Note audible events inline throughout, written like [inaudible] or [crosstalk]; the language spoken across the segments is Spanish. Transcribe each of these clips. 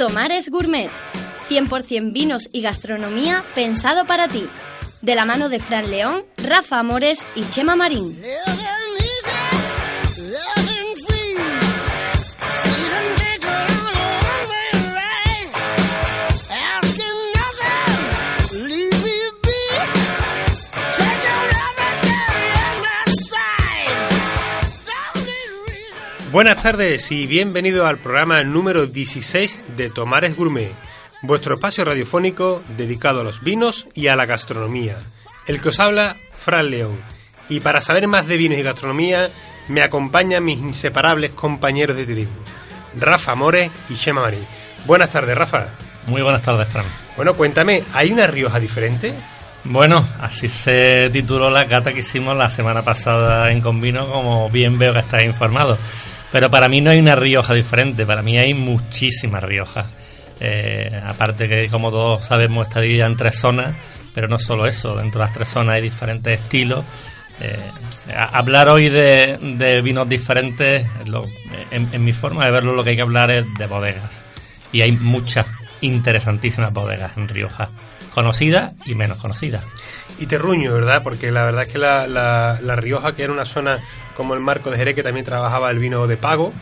Tomares Gourmet. 100% vinos y gastronomía pensado para ti. De la mano de Fran León, Rafa Amores y Chema Marín. Buenas tardes y bienvenido al programa número 16 de Tomares Gourmet, vuestro espacio radiofónico dedicado a los vinos y a la gastronomía. El que os habla, Fran León. Y para saber más de vinos y gastronomía, me acompañan mis inseparables compañeros de tribu, Rafa More y Shema Marí. Buenas tardes, Rafa. Muy buenas tardes, Fran. Bueno, cuéntame, ¿hay una Rioja diferente? Bueno, así se tituló la cata que hicimos la semana pasada en Convino, como bien veo que estáis informados. Pero para mí no hay una Rioja diferente, para mí hay muchísimas Riojas. Eh, aparte que, como todos sabemos, está dividida en tres zonas, pero no solo eso, dentro de las tres zonas hay diferentes estilos. Eh, hablar hoy de, vinos diferentes, en, mi forma de verlo, lo que hay que hablar es de bodegas. Y hay muchas interesantísimas bodegas en Rioja, conocidas y menos conocidas y Terruño, ¿verdad? Porque la verdad es que la, la, Rioja, que era una zona como el Marco de Jerez, que también trabajaba el vino de pago,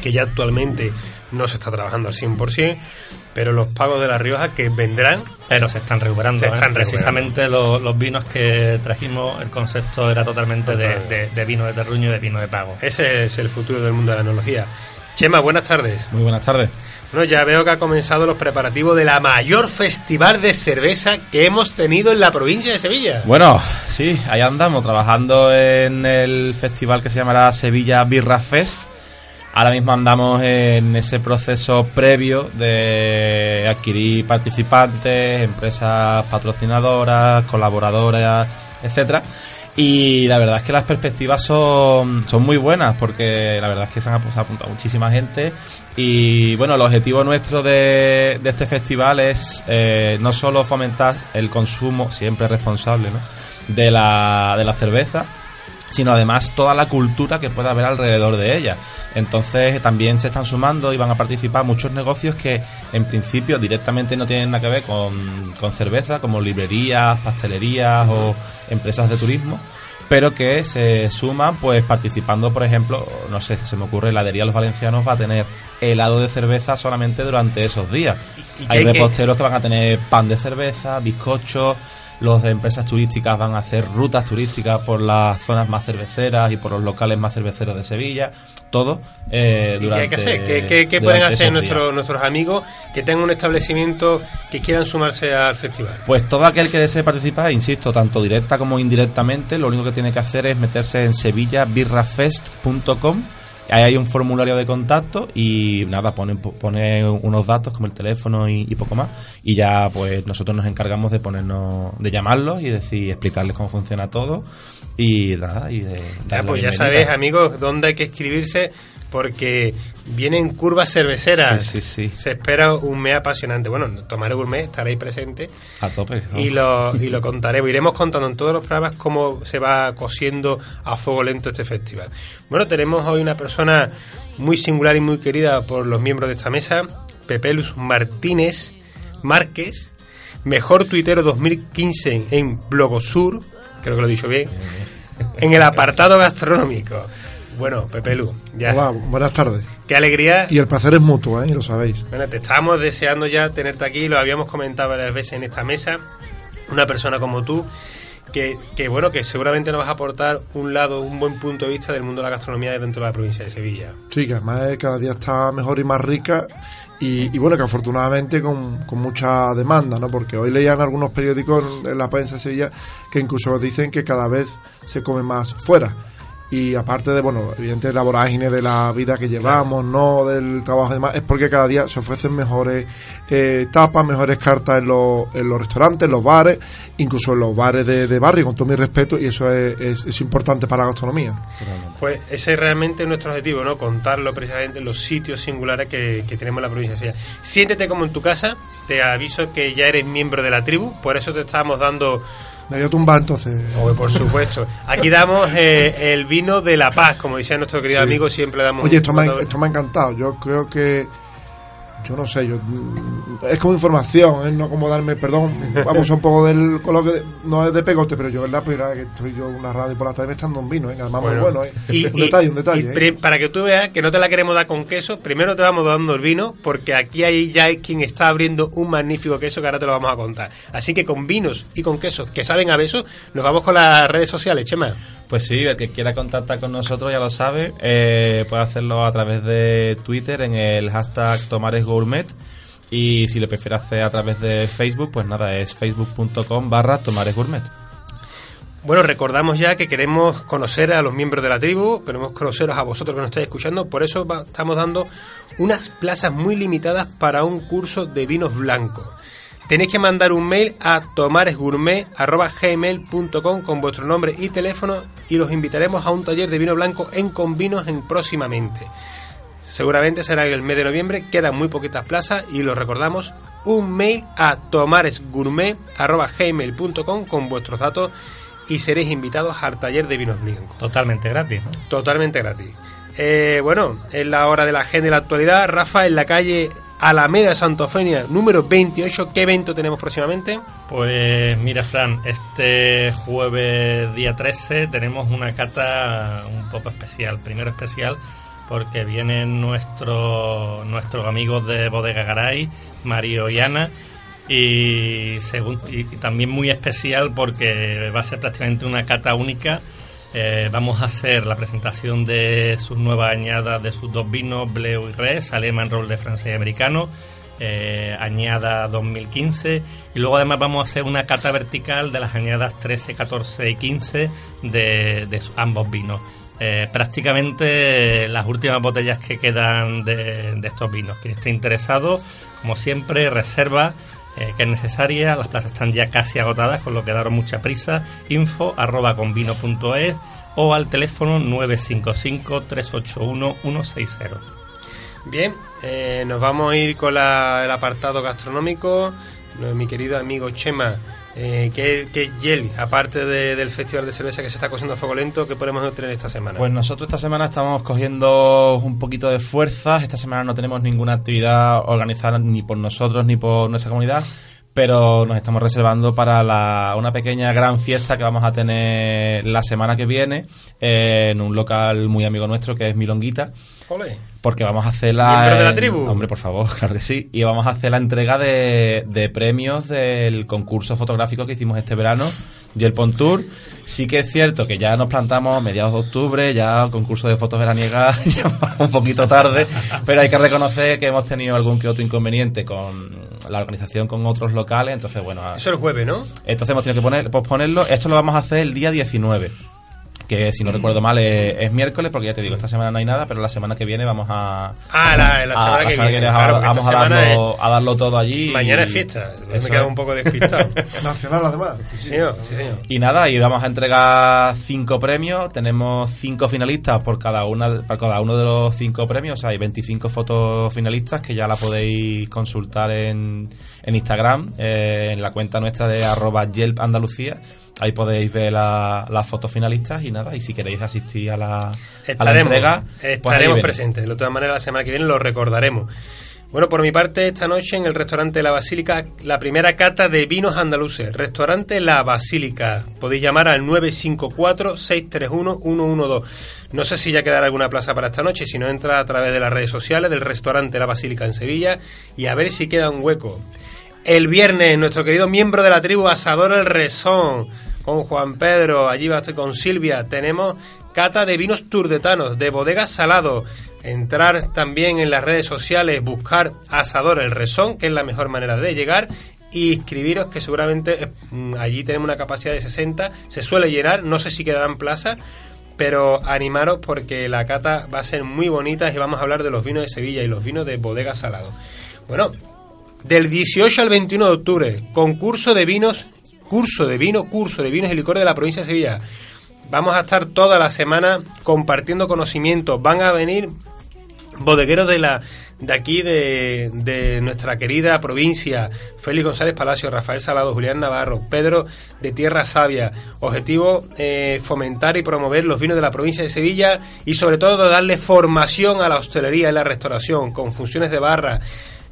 que ya actualmente no se está trabajando al 100%, pero los pagos de La Rioja que vendrán... Pero se están recuperando. Se están ¿eh? Precisamente los, los, vinos que trajimos, el concepto era totalmente de, de, vino de terruño y de vino de pago. Ese es el futuro del mundo de la enología. Chema, buenas tardes. Muy buenas tardes. Bueno, ya veo que ha comenzado los preparativos de la mayor festival de cerveza que hemos tenido en la provincia de Sevilla. Bueno, sí, ahí andamos trabajando en el festival que se llamará Sevilla Birra Fest. Ahora mismo andamos en ese proceso previo de adquirir participantes, empresas patrocinadoras, colaboradoras, etcétera y la verdad es que las perspectivas son, son muy buenas porque la verdad es que se han apuntado muchísima gente y bueno, el objetivo nuestro de, de este festival es eh, no solo fomentar el consumo siempre responsable ¿no? de, la, de la cerveza, sino además toda la cultura que pueda haber alrededor de ella. Entonces también se están sumando y van a participar muchos negocios que en principio directamente no tienen nada que ver con, con cerveza, como librerías, pastelerías o empresas de turismo pero que se suman pues participando, por ejemplo, no sé, se me ocurre, heladería Los Valencianos va a tener helado de cerveza solamente durante esos días. hay, reposteros que... van a tener pan de cerveza, bizcochos, los de empresas turísticas van a hacer rutas turísticas por las zonas más cerveceras y por los locales más cerveceros de Sevilla, todo eh, durante, ¿Y qué hay que hacer? ¿Qué, pueden hacer nuestros, nuestros amigos que tengan un establecimiento que quieran sumarse al festival? Pues todo aquel que desee participar, insisto, tanto directa como indirectamente, lo único que tiene que hacer es meterse en sevillabirrafest.com Ahí hay un formulario de contacto y nada, pone, pone unos datos como el teléfono y, poco más. Y ya pues nosotros nos encargamos de ponernos, de llamarlos y decir, explicarles cómo funciona todo. Y nada, y de... Ya, pues ya sabéis amigos dónde hay que escribirse porque vienen curvas cerveceras. Sí, sí, Se espera un mes apasionante. Bueno, Tomar Gourmet estaréis presentes. A tope. Y, lo, y lo contaremos. Iremos contando en todos los programas cómo se va cosiendo a fuego lento este festival. Bueno, tenemos hoy una persona muy singular y muy querida por los miembros de esta mesa, Pepelus Martínez Márquez, mejor tuitero 2015 en Blogosur, creo que lo he dicho bien, en el apartado gastronómico. Bueno, Pepe Lu, ya. buenas tardes. Qué alegría. Y el placer es mutuo, ¿eh? Y lo sabéis. Bueno, te estábamos deseando ya tenerte aquí, lo habíamos comentado varias veces en esta mesa. Una persona como tú, que, que, bueno, que seguramente nos vas a aportar un lado, un buen punto de vista del mundo de la gastronomía dentro de la provincia de Sevilla. Sí, que además cada día está mejor y más rica. Y, bueno, que afortunadamente con, con, mucha demanda, ¿no? Porque hoy leían algunos periódicos en la prensa de Sevilla que incluso dicen que cada vez se come más fuera y aparte de, bueno, evidente la vorágine de la vida que llevamos, no del trabajo y demás, es porque cada día se ofrecen mejores eh, tapas, mejores cartas en los, en los restaurantes, en los bares, incluso en los bares de, barrio, con todo mi respeto, y eso es, es, importante para la gastronomía. Pues ese es realmente nuestro objetivo, ¿no? Contarlo precisamente en los sitios singulares que, que tenemos en la provincia de Sevilla. Siéntete como en tu casa, te aviso que ya eres miembro de la tribu, por eso te estamos dando me había tumbado entonces. por supuesto. Aquí damos eh, el vino de la paz, como decía nuestro querido amigo, siempre damos. Oye, esto me, ha, esto me ha encantado. Yo creo que yo no sé, yo es como información, es no como darme, perdón, vamos a un poco del coloquio, de- no es de pegote, pero yo es la primera vez que estoy yo en una radio por la tarde me están dando un vino, ¿eh? además muy bueno, ¿eh? Y- un y- detalle, un detalle. y ¿eh? para que tú veas que no te la queremos dar con queso, primero te vamos dando el vino, porque aquí hay, ya hay quien está abriendo un magnífico queso que ahora te lo vamos a contar. Así que con vinos y con quesos que saben a beso, nos vamos con las redes sociales, Chema. Pues sí, el que quiera contactar con nosotros ya lo sabe, eh, puede hacerlo a través de Twitter en el hashtag y si lo prefiere hacer a través de Facebook, pues nada, es facebook.com barra tomaresgourmet. Bueno, recordamos ya que queremos conocer a los miembros de la tribu, queremos conoceros a vosotros que nos estáis escuchando, por eso estamos dando unas plazas muy limitadas para un curso de vinos blancos. Tenéis que mandar un mail a tomaresgourmet.gmail.com con vuestro nombre y teléfono y los invitaremos a un taller de vino blanco en Convinos en próximamente. Seguramente será en el mes de noviembre, quedan muy poquitas plazas y lo recordamos, un mail a tomaresgourmet.gmail.com con vuestros datos y seréis invitados al taller de vinos blancos. Totalmente gratis. ¿no? Totalmente gratis. Eh, bueno, es la hora de la agenda y la actualidad. Rafa, en la calle Alameda de Santofenia, número 28, ¿qué evento tenemos próximamente? Pues mira, Fran, este jueves día 13 tenemos una cata un poco especial. Primero especial porque vienen nuestros nuestros amigos de Bodega Garay, Mario y Ana. Y, segun- y también muy especial porque va a ser prácticamente una cata única. Eh, vamos a hacer la presentación de sus nuevas añadas de sus dos vinos, Bleu y Res, Alemán Roll de francés y americano, eh, añada 2015 y luego además vamos a hacer una cata vertical de las añadas 13, 14 y 15 de, de ambos vinos. Eh, prácticamente las últimas botellas que quedan de, estos vinos. Quien esté interesado, como siempre, reserva eh, que es necesaria. Las plazas están ya casi agotadas, con lo que daros mucha prisa. Info arroba convino.es o al teléfono 955 381 160. Bien, eh, nos vamos a ir con el apartado gastronómico. Mi querido amigo Chema, eh, ¿qué, qué gel, aparte de- del festival de cerveza que se está cosiendo a fuego lento, que podemos tener esta semana? Pues nosotros esta semana estamos cogiendo un poquito de fuerzas. Esta semana no tenemos ninguna actividad organizada ni por nosotros ni por nuestra comunidad, pero nos estamos reservando para la- una pequeña gran fiesta que vamos a tener la semana que viene eh, en un local muy amigo nuestro que es Milonguita. Ole. Porque vamos a hacer la... ¿Miembro de la en- tribu? Hombre, por favor, [laughs] claro que sí. Y vamos a hacer la entrega de, de premios del concurso fotográfico que hicimos este verano, Gel Pont Tour. Sí que es cierto que ya nos plantamos a mediados de octubre, ya el concurso de fotos veraniegas [laughs] un poquito tarde, pero hay que reconocer que hemos tenido algún que otro inconveniente con la organización con otros locales, entonces bueno... Eso el jueves, ¿no? entonces hemos tenido que poner, posponerlo. Esto lo vamos a hacer el día 19. Que si no recuerdo mal es, es miércoles, porque ya te digo, esta semana no hay nada, pero la semana que viene vamos a. Ah, la, la a- semana la que semana viene. claro, vamos a darlo, a darlo todo allí. mañana y- es fiesta. Me es. un poco despistado. [laughs] Nacional, además. sí, señor, sí, señor. Y nada, y vamos a entregar cinco premios. Tenemos cinco finalistas por cada una, por cada uno de los cinco premios. Hay 25 fotos finalistas que ya la podéis consultar en, en Instagram, eh, en la cuenta nuestra de arroba Yelp Andalucía. Ahí podéis ver la- las fotos finalistas y nada, y si queréis asistir a la, a la Estaremos, entrega, pues estaremos presentes. De todas maneras, la semana que viene lo recordaremos. Bueno, por mi parte, esta noche en el restaurante La Basílica, la primera cata de vinos andaluces. Restaurante La Basílica. Podéis llamar al 954-631-112. No sé si ya quedará alguna plaza para esta noche. Si no, entra a través de las redes sociales del restaurante La Basílica en Sevilla y a ver si queda un hueco. El viernes, nuestro querido miembro de la tribu Asador El Resón, con Juan Pedro, allí va con Silvia, tenemos cata de vinos turdetanos, de bodegas salado. Entrar también en las redes sociales, buscar Asador El Resón, que es la mejor manera de llegar, y inscribiros, que seguramente eh, mm, allí tenemos una capacidad de 60, se suele llenar, no sé si quedarán plazas, pero animaros porque la cata va a ser muy bonita y vamos a hablar de los vinos de Sevilla y los vinos de bodegas salado. Bueno, del 18 al 21 de octubre, concurso de vinos, curso de vino, curso de vinos y licores de la provincia de Sevilla. Vamos a estar toda la semana compartiendo conocimientos. Van a venir bodegueros de la de aquí de, de nuestra querida provincia Félix González Palacio, Rafael Salado, Julián Navarro, Pedro de Tierra Sabia. Objetivo eh, fomentar y promover los vinos de la provincia de Sevilla y sobre todo darle formación a la hostelería y la restauración con funciones de barra,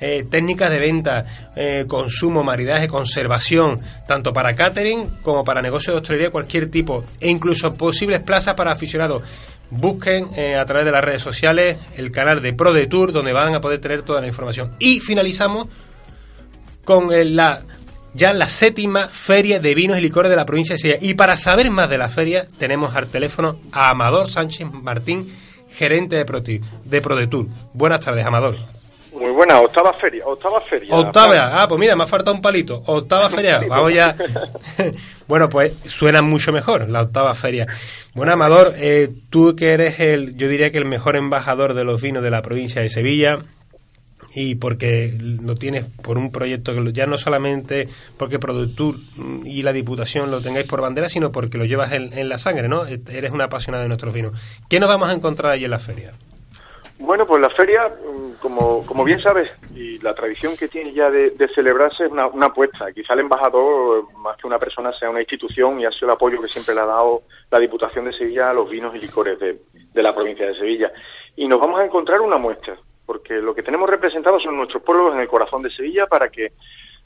eh, técnicas de venta, eh, consumo, maridaje, conservación, tanto para catering como para negocios de hostelería, cualquier tipo, e incluso posibles plazas para aficionados. Busquen eh, a través de las redes sociales el canal de Pro de Tour, donde van a poder tener toda la información. Y finalizamos con la ya la séptima feria de vinos y licores de la provincia de Sevilla. Y para saber más de la feria, tenemos al teléfono a Amador Sánchez Martín, gerente de ProDetour. Buenas tardes, Amador. Muy buena, octava feria, octava feria. Octava, ah, pues mira, me ha faltado un palito. Octava feria, [laughs] vamos ya. [laughs] bueno, pues suena mucho mejor, la octava feria. Bueno, Amador, eh, tú que eres el, yo diría que el mejor embajador de los vinos de la provincia de Sevilla, y porque lo tienes por un proyecto que ya no solamente porque Productur y la Diputación lo tengáis por bandera, sino porque lo llevas en, la sangre, ¿no? Eres un apasionado de nuestros vinos. ¿Qué nos vamos a encontrar allí en la feria? Bueno, pues la feria, mm, como, como bien sabes, y la tradición que tiene ya de, celebrarse es una, apuesta. Quizá el embajador, más que una persona, sea una institución y ha sido el apoyo que siempre le ha dado la Diputación de Sevilla a los vinos y licores de, de la provincia de Sevilla. Y nos vamos a encontrar una muestra porque lo que tenemos representados son nuestros pueblos en el corazón de Sevilla para que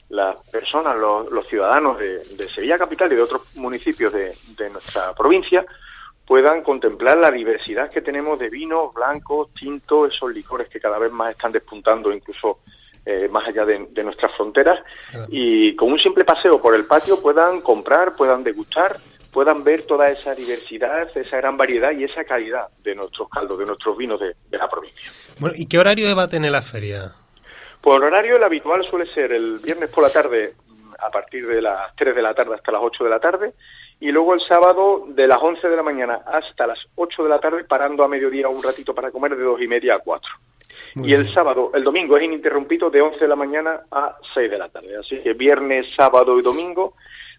las personas, los, ciudadanos de, Sevilla Capital y de otros municipios de, nuestra provincia puedan contemplar la diversidad que tenemos de vinos blancos, tintos, esos licores que cada vez más están despuntando incluso eh, más allá de, nuestras fronteras y con un simple paseo por el patio puedan comprar, puedan degustar puedan ver toda esa diversidad, esa gran variedad y esa calidad de nuestros caldos, de nuestros vinos de, la provincia. Bueno, ¿y qué horario va a tener la feria? Pues el horario el habitual suele ser el viernes por la tarde mm, a partir de las 3 de la tarde hasta las 8 de la tarde y luego el sábado de las 11 de la mañana hasta las 8 de la tarde parando a mediodía un ratito para comer de 2 y media a 4. y el sábado, el domingo es ininterrumpido de 11 de la mañana a 6 de la tarde. Así que viernes, sábado y domingo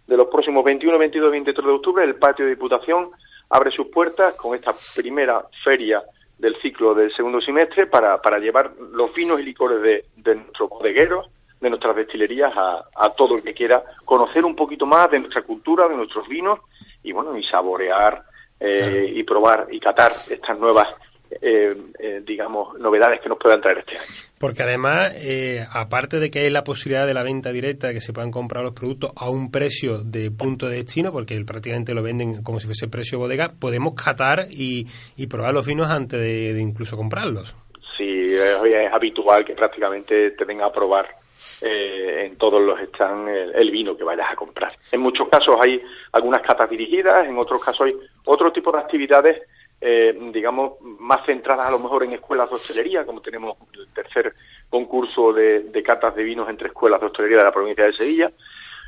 de los próximos 21, 22 y 23 de octubre, el patio de Diputación abre sus puertas con esta primera feria del ciclo del segundo semestre para, para llevar los vinos y licores de, de nuestros bodegueros, de nuestras destilerías a, a todo el que quiera conocer un poquito más de nuestra cultura, de nuestros vinos y bueno, y saborear eh, y probar y catar estas nuevas eh, eh, digamos, novedades que nos puedan traer este año. Porque además, eh, aparte de que hay la posibilidad de la venta directa, que se puedan comprar los productos a un precio de punto de destino, porque prácticamente lo venden como si fuese precio bodega, podemos catar y, probar los vinos antes de, incluso comprarlos. Sí, hoy es habitual que prácticamente te venga a probar en todos los están el, vino que vayas a comprar. En muchos casos hay algunas catas dirigidas, en otros casos hay otro tipo de actividades eh, digamos, más centradas a lo mejor en escuelas de hostelería, como tenemos el tercer concurso de, de catas de vinos entre escuelas de hostelería de la provincia de Sevilla.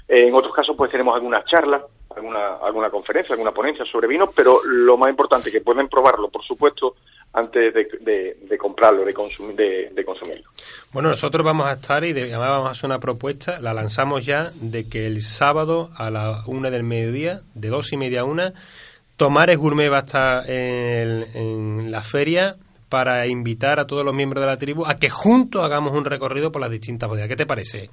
Eh, en otros casos, pues tenemos algunas charlas, alguna, alguna conferencia, alguna ponencia sobre vinos, pero lo más importante que pueden probarlo, por supuesto, antes de, de, comprarlo, de, consumir, de, consumirlo. Bueno, nosotros vamos a estar y además vamos a hacer una propuesta, la lanzamos ya, de que el sábado a la una del mediodía, de dos y media a una, Tomares Gourmet va a estar en, la feria para invitar a todos los miembros de la tribu a que juntos hagamos un recorrido por las distintas bodegas. ¿Qué te parece?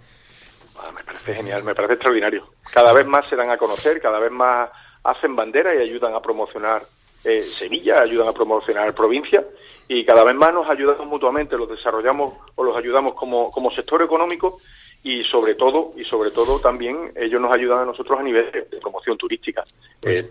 Ah, me parece genial, me parece extraordinario. Cada vez más se dan a conocer, cada vez más hacen bandera y ayudan a promocionar eh, Sevilla, ayudan a promocionar provincia y cada vez más nos ayudamos mutuamente, los desarrollamos o los ayudamos como, como sector económico y sobre todo y sobre todo también ellos nos ayudan a nosotros a nivel de, promoción turística. Pues eh,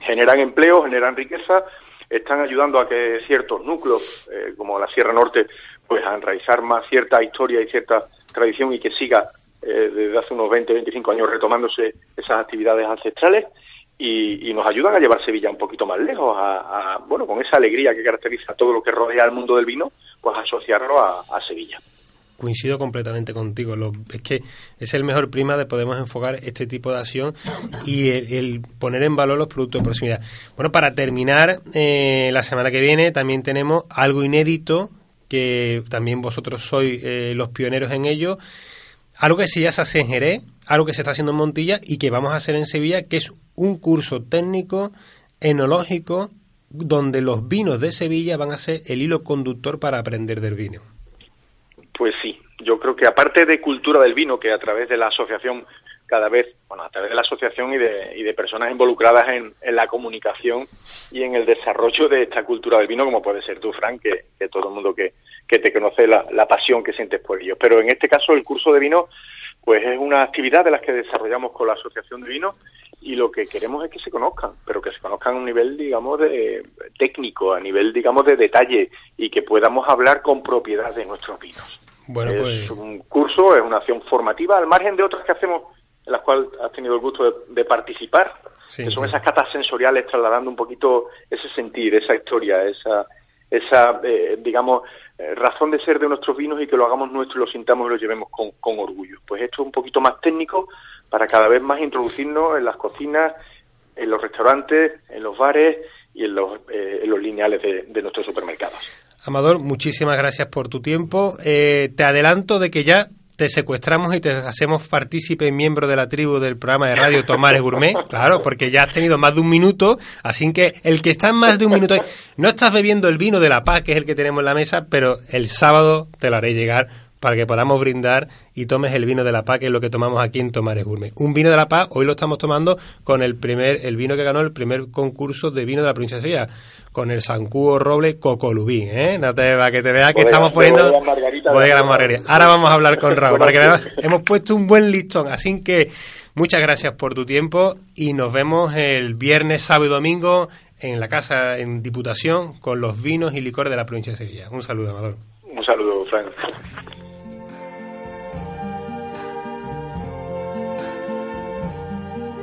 generan empleo, generan riqueza, están ayudando a que ciertos núcleos, eh, como la Sierra Norte, pues a enraizar más cierta historia y cierta tradición y que siga eh, desde hace unos 20, 25 años retomándose esas actividades ancestrales y, nos ayudan a llevar Sevilla un poquito más lejos, a, bueno, con esa alegría que caracteriza todo lo que rodea el mundo del vino, pues asociarlo a Sevilla coincido completamente contigo. Lo, es que es el mejor prima de podemos enfocar este tipo de acción y el, poner en valor los productos de proximidad. Bueno, para terminar, eh, la semana que viene también tenemos algo inédito que también vosotros sois eh, los pioneros en ello. Algo que se ya se hace en algo que se está haciendo en Montilla y que vamos a hacer en Sevilla, que es un curso técnico enológico donde los vinos de Sevilla van a ser el hilo conductor para aprender del vino. Pues sí, yo creo que aparte de cultura del vino, que a través de la asociación cada vez, bueno, a través de la asociación y de, y de personas involucradas en, la comunicación y en el desarrollo de esta cultura del vino, como puede ser tú, Frank, que, todo el mundo que, que te conoce la, la pasión que sientes por ellos. Pero en este caso el curso de vino pues es una actividad de las que desarrollamos con la Asociación de Vino y lo que queremos es que se conozcan, pero que se conozcan a un nivel, digamos, de técnico, a nivel, digamos, de detalle y que podamos hablar con propiedad de nuestros vinos. Bueno, es pues un curso, es una acción formativa, al margen de otras que hacemos, en las cuales has tenido el gusto de, de participar, Sí, que son sí. esas catas sensoriales trasladando un poquito ese sentir, esa historia, esa, esa eh, digamos, eh, razón de ser de nuestros vinos y que lo hagamos nuestro y lo sintamos y lo llevemos con, con orgullo. Pues esto es un poquito más técnico para cada vez más introducirnos en las cocinas, en los restaurantes, en los bares y en los, eh, en los lineales de, de nuestros supermercados. Amador, muchísimas gracias por tu tiempo. Eh, te adelanto de que ya te secuestramos y te hacemos partícipe y miembro de la tribu del programa de radio Tomares Gourmet, [laughs] claro, porque ya has tenido más de un minuto, así que el que está en más de un minuto, no estás bebiendo el vino de la paz, que es el que tenemos en la mesa, pero el sábado te lo haré llegar para que podamos brindar y tomes el vino de la paz, que es lo que tomamos aquí en Tomares Gourmet. Un vino de la paz, hoy lo estamos tomando con el primer, el vino que ganó el primer concurso de vino de la provincia de Sevilla, con el Sancuo Roble Cocolubí, ¿eh? No te va que te veas que Bodega- estamos poniendo Bodega Margarita, Bodega Margarita. Ahora vamos a hablar con [laughs] Raúl, para que veas, hemos puesto un buen listón, así que muchas gracias por tu tiempo y nos vemos el viernes, sábado y domingo en la casa en Diputación con los vinos y licores de la provincia de Sevilla. Un saludo, Amador. Un saludo, Frank.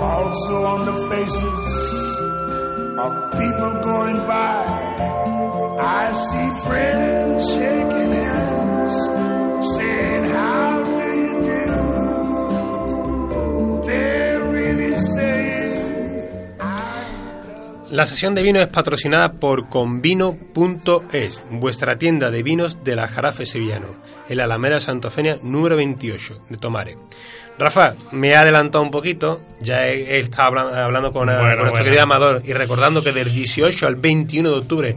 also on the faces of people going by. I see friends shaking hands, saying, How do you do? They're really saying, La sesión de vino es patrocinada por convino.es, vuestra tienda de vinos de la Jarafe Sevillano, en la Alameda Santofenia número 28 de Tomare. Rafa, me he adelantado un poquito, ya he, he estado hablan- hablando con, eh, con nuestro bueno. querido Amador y recordando que del 18 al 21 de octubre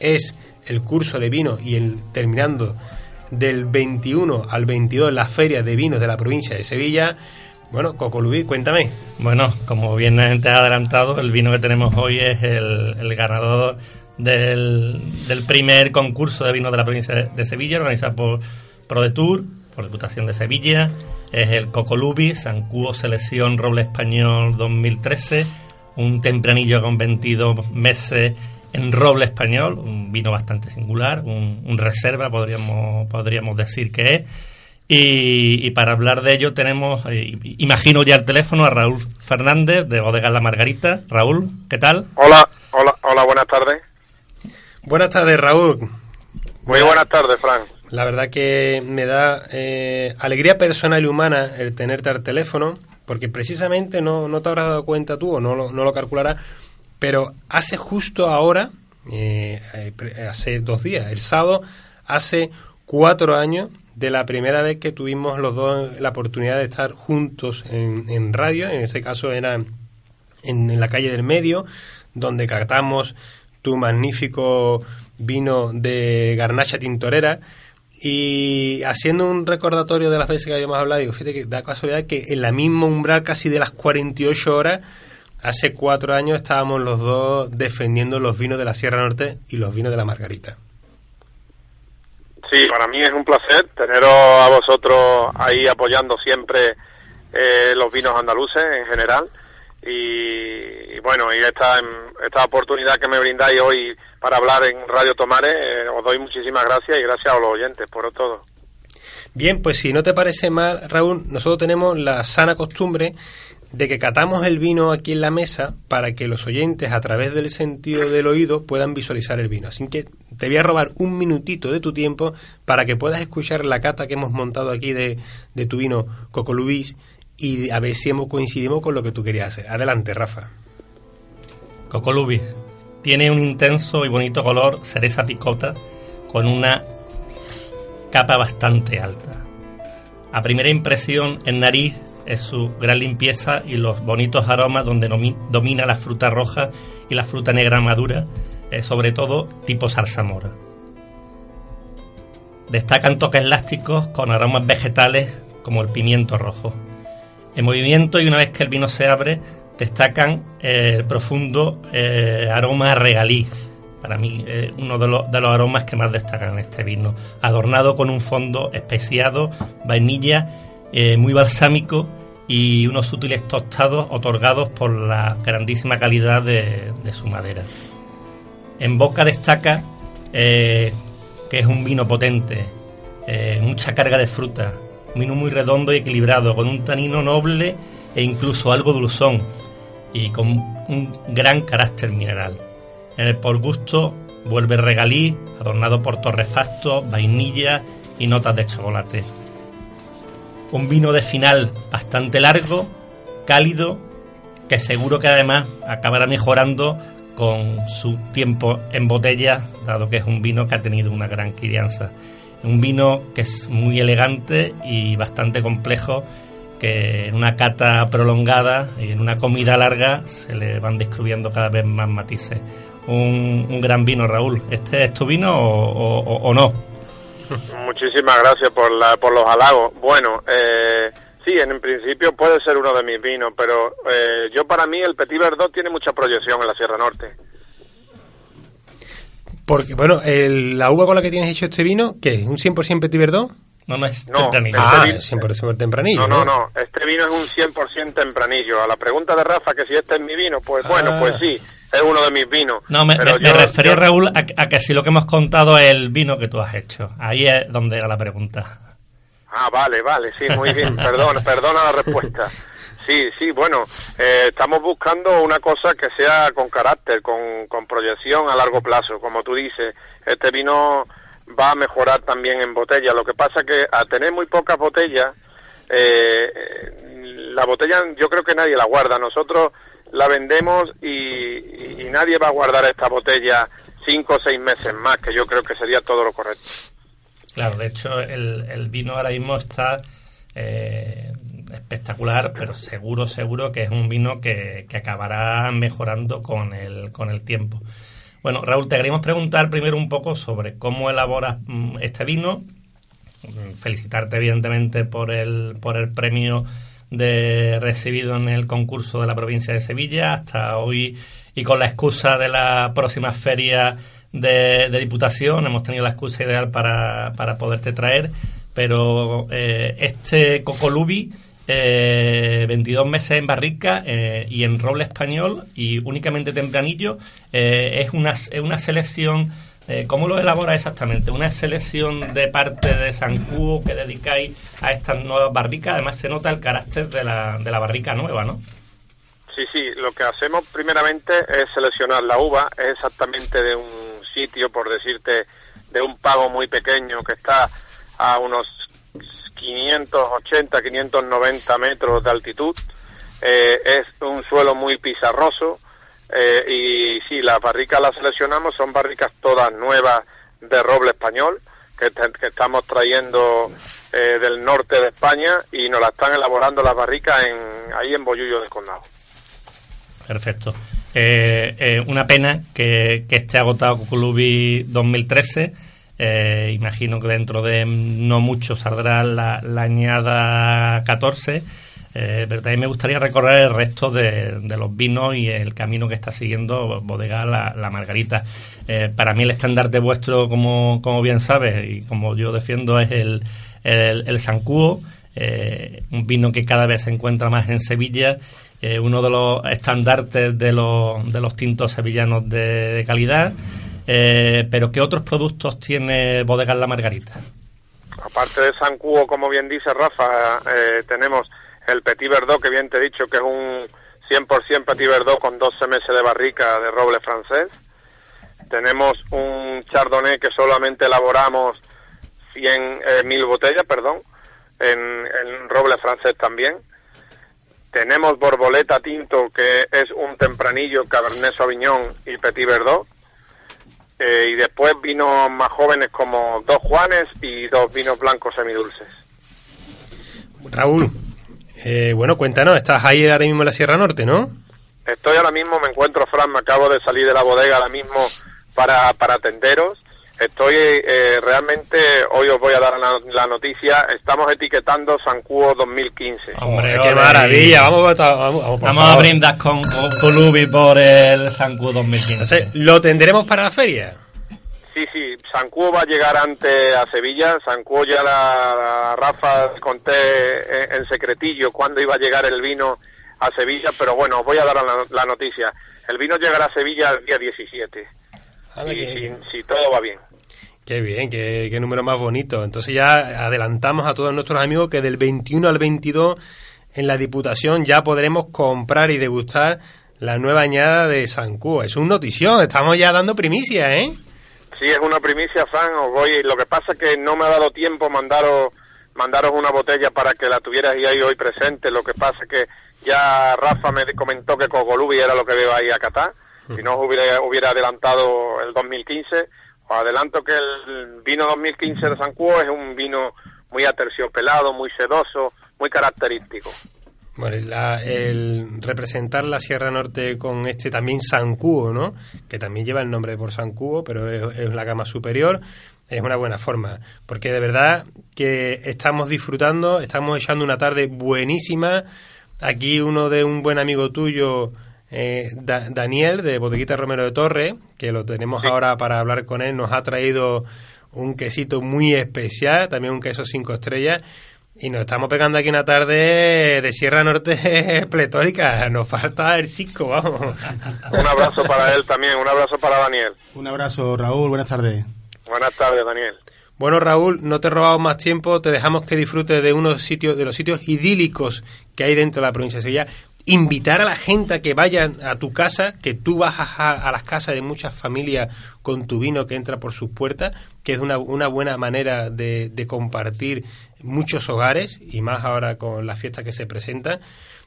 es el curso de vino y el terminando del 21 al 22 la feria de vinos de la provincia de Sevilla. Bueno, Cocolubí, cuéntame. Bueno, como bien te has adelantado, el vino que tenemos hoy es el, el ganador del, del primer concurso de vino de la provincia de, de Sevilla, organizado por ProDetour, por Diputación de Sevilla. Es el Cocolubi, Sancuo Selección Roble Español 2013, un tempranillo con 22 meses en roble español, un vino bastante singular, un, un reserva, podríamos, podríamos decir que es. Y, y para hablar de ello tenemos, eh, imagino ya el teléfono a Raúl Fernández de Bodega La Margarita. Raúl, ¿qué tal? Hola, hola, hola, buenas tardes. Buenas tardes, Raúl. Muy buenas tardes, Fran. La verdad que me da eh, alegría personal y humana el tenerte al teléfono, porque precisamente no, no te habrás dado cuenta tú o no lo, no lo calcularás, pero hace justo ahora, eh, eh, pre- hace dos días, el sábado, hace cuatro años de la primera vez que tuvimos los dos la oportunidad de estar juntos en, en radio, en este caso era en, en la calle del medio, donde catamos tu magnífico vino de garnacha tintorera y haciendo un recordatorio de las veces que habíamos hablado, digo, fíjate que da casualidad que en la misma umbral casi de las 48 horas, hace cuatro años estábamos los dos defendiendo los vinos de la Sierra Norte y los vinos de la Margarita. Sí, para mí es un placer teneros a vosotros ahí apoyando siempre eh, los vinos andaluces en general y, bueno, y esta, esta oportunidad que me brindáis hoy para hablar en Radio Tomares, eh, os doy muchísimas gracias y gracias a los oyentes por todo. Bien, pues si no te parece mal, Raúl, nosotros tenemos la sana costumbre de que catamos el vino aquí en la mesa para que los oyentes a través del sentido del oído puedan visualizar el vino. Así que te voy a robar un minutito de tu tiempo para que puedas escuchar la cata que hemos montado aquí de, de tu vino Cocolubis y a ver si hemos coincidimos con lo que tú querías hacer. Adelante, Rafa. Cocolubis tiene un intenso y bonito color cereza picota con una capa bastante alta. A primera impresión en nariz es su gran limpieza y los bonitos aromas donde domina la fruta roja y la fruta negra madura, eh, sobre todo tipo zarzamora. Destacan toques elásticos con aromas vegetales como el pimiento rojo. En movimiento y una vez que el vino se abre, destacan eh, el profundo eh, aroma regalí. Para mí, eh, uno de los, de los aromas que más destacan este vino. Adornado con un fondo especiado, vainilla, eh, muy balsámico y unos sutiles tostados otorgados por la grandísima calidad de, de su madera. En boca destaca eh, que es un vino potente, eh, mucha carga de fruta, un vino muy redondo y equilibrado, con un tanino noble e incluso algo dulzón y con un gran carácter mineral. En el por gusto vuelve regalí, adornado por torrefacto, vainilla y notas de chocolate. Un vino de final bastante largo, cálido, que seguro que además acabará mejorando con su tiempo en botella, dado que es un vino que ha tenido una gran crianza. Un vino que es muy elegante y bastante complejo, que en una cata prolongada y en una comida larga se le van descubriendo cada vez más matices. Un, un gran vino, Raúl. ¿Este es tu vino o, o- no? Muchísimas gracias por, la, por los halagos. Bueno, eh, sí, en, en principio puede ser uno de mis vinos, pero eh, yo para mí el Petit Verdot tiene mucha proyección en la Sierra Norte. Porque, bueno, el- la uva con la que tienes hecho este vino, ¿qué es? ¿Un 100% Petit Verdot? No, no es No, tempranillo. Este Ah, vino- es 100% tempranillo. No, no, no. Este vino es un 100% tempranillo. A la pregunta de Rafa, que si este es mi vino, pues bueno, Ah. pues sí, es uno de mis vinos. No, me, Pero me- me yo- Raúl, a, a que si lo que hemos contado es el vino que tú has hecho. Ahí es donde era la pregunta. Ah, vale, vale, sí, muy bien. [laughs] Perdón, perdona la respuesta. Sí, sí, bueno, eh, estamos buscando una cosa que sea con carácter, con, con proyección a largo plazo. Como tú dices, este vino va a mejorar también en botella. Lo que pasa que al tener muy pocas botellas, eh, eh, la botella yo creo que nadie la guarda. Nosotros la vendemos y, y- y nadie va a guardar esta botella cinco o seis meses más, que yo creo que sería todo lo correcto. Claro, de hecho, el, vino ahora mismo está eh, espectacular, pero seguro, seguro que es un vino que, que acabará mejorando con el, con el tiempo. Bueno, Raúl, te queríamos preguntar primero un poco sobre cómo elaboras mm, este vino. Mm, Felicitarte, evidentemente, por el, por el premio de recibido en el concurso de la provincia de Sevilla hasta hoy y con la excusa de la próxima feria de, Diputación hemos tenido la excusa ideal para, para poderte traer pero eh, este Cocolubi eh, 22 meses en barrica eh, y en roble español y únicamente tempranillo eh, es una, es una selección eh, ¿Cómo lo elabora exactamente? ¿Una selección de parte de San Cuo que dedicáis a estas nuevas barricas? Además se nota el carácter de la, de la barrica nueva, ¿no? Sí, sí, lo que hacemos primeramente es seleccionar la uva, es exactamente de un sitio, por decirte, de un pago muy pequeño que está a unos 580, 590 metros de altitud. Eh, es un suelo muy pizarroso eh, y sí, las barricas las seleccionamos, son barricas todas nuevas de roble español que, estamos trayendo eh, del norte de España y nos la están elaborando las barricas en, ahí en Bollullo del Condado. Perfecto. Eh, eh, una pena que, esté agotado Cuculubi 2013. Eh, imagino que dentro de no mucho saldrá la, añada 14. Eh, pero también me gustaría recorrer el resto de, los vinos y el camino que está siguiendo Bodega La, Margarita. Eh, para mí el estandarte vuestro, como, como bien sabes y como yo defiendo, es el, el, el San Cuo, eh, un vino que cada vez se encuentra más en Sevilla eh, uno de los estandartes de los, de los tintos sevillanos de, calidad. Eh, pero ¿qué otros productos tiene Bodegas La Margarita? Aparte de San Cuo, como bien dice Rafa, eh, tenemos el Petit Verdot, que bien te he dicho que es un 100% Petit Verdot con 12 meses de barrica de roble francés. Tenemos un Chardonnay que solamente elaboramos 100 eh, botellas, perdón, en, en roble francés también. Tenemos Borboleta Tinto, que es un tempranillo Cabernet Sauvignon y Petit Verdot. Eh, y después vinos más jóvenes como dos Juanes y dos vinos blancos semidulces. Raúl, eh, bueno, cuéntanos, estás ahí ahora mismo en la Sierra Norte, ¿no? Estoy ahora mismo, me encuentro, Fran, me acabo de salir de la bodega ahora mismo para, para atenderos. Estoy eh, realmente, hoy os voy a dar la, la noticia, estamos etiquetando San Cuo 2015. Hombre, qué maravilla, vamos, vamos, vamos, a brindar con, con, con Ubi por el San Q 2015. Entonces, ¿lo tendremos para la feria? Sí, sí, San Cuo va a llegar antes a Sevilla. San Cuo ya la, la Rafa conté en, en secretillo cuándo iba a llegar el vino a Sevilla, pero bueno, os voy a dar la, la noticia. El vino llegará a Sevilla el día 17, Anda, y si, si todo va bien. Qué bien, qué, qué número más bonito. Entonces ya adelantamos a todos nuestros amigos que del 21 al 22 en la Diputación ya podremos comprar y degustar la nueva añada de San Cuo. Es un notición, estamos ya dando primicia, ¿eh? Sí, es una primicia, Fran. Os voy. Lo que pasa es que no me ha dado tiempo mandaros, mandaros una botella para que la tuvieras ahí hoy presente. Lo que pasa es que ya Rafa me comentó que Cogolubi era lo que iba a ir a Qatar. Si no hubiera, hubiera adelantado el 2015, adelanto que el vino 2015 de San Cuo es un vino muy aterciopelado, muy sedoso, muy característico. Bueno, el representar la Sierra Norte con este también San Cuo, ¿no? Que también lleva el nombre por San Cuo, pero es, es la gama superior. Es una buena forma, porque de verdad que estamos disfrutando, estamos echando una tarde buenísima. Aquí uno de un buen amigo tuyo, eh, Da- Daniel, de Bodeguita Romero de Torre, que lo tenemos ahora para hablar con él, nos ha traído un quesito muy especial, también un queso cinco estrellas. Y nos estamos pegando aquí una tarde de Sierra Norte [laughs] pletórica. Nos falta el cisco, vamos. Un abrazo para él también, un abrazo para Daniel. Un abrazo, Raúl. Buenas tardes. Buenas tardes, Daniel. Bueno, Raúl, no te robamos más tiempo. Te dejamos que disfrutes de unos sitios, de los sitios idílicos que hay dentro de la provincia de Sevilla. Invitar a la gente a que vayan a tu casa, que tú vas a, a las casas de muchas familias con tu vino que entra por sus puertas, que es una, una buena manera de, de compartir muchos hogares y más ahora con las fiestas que se presentan,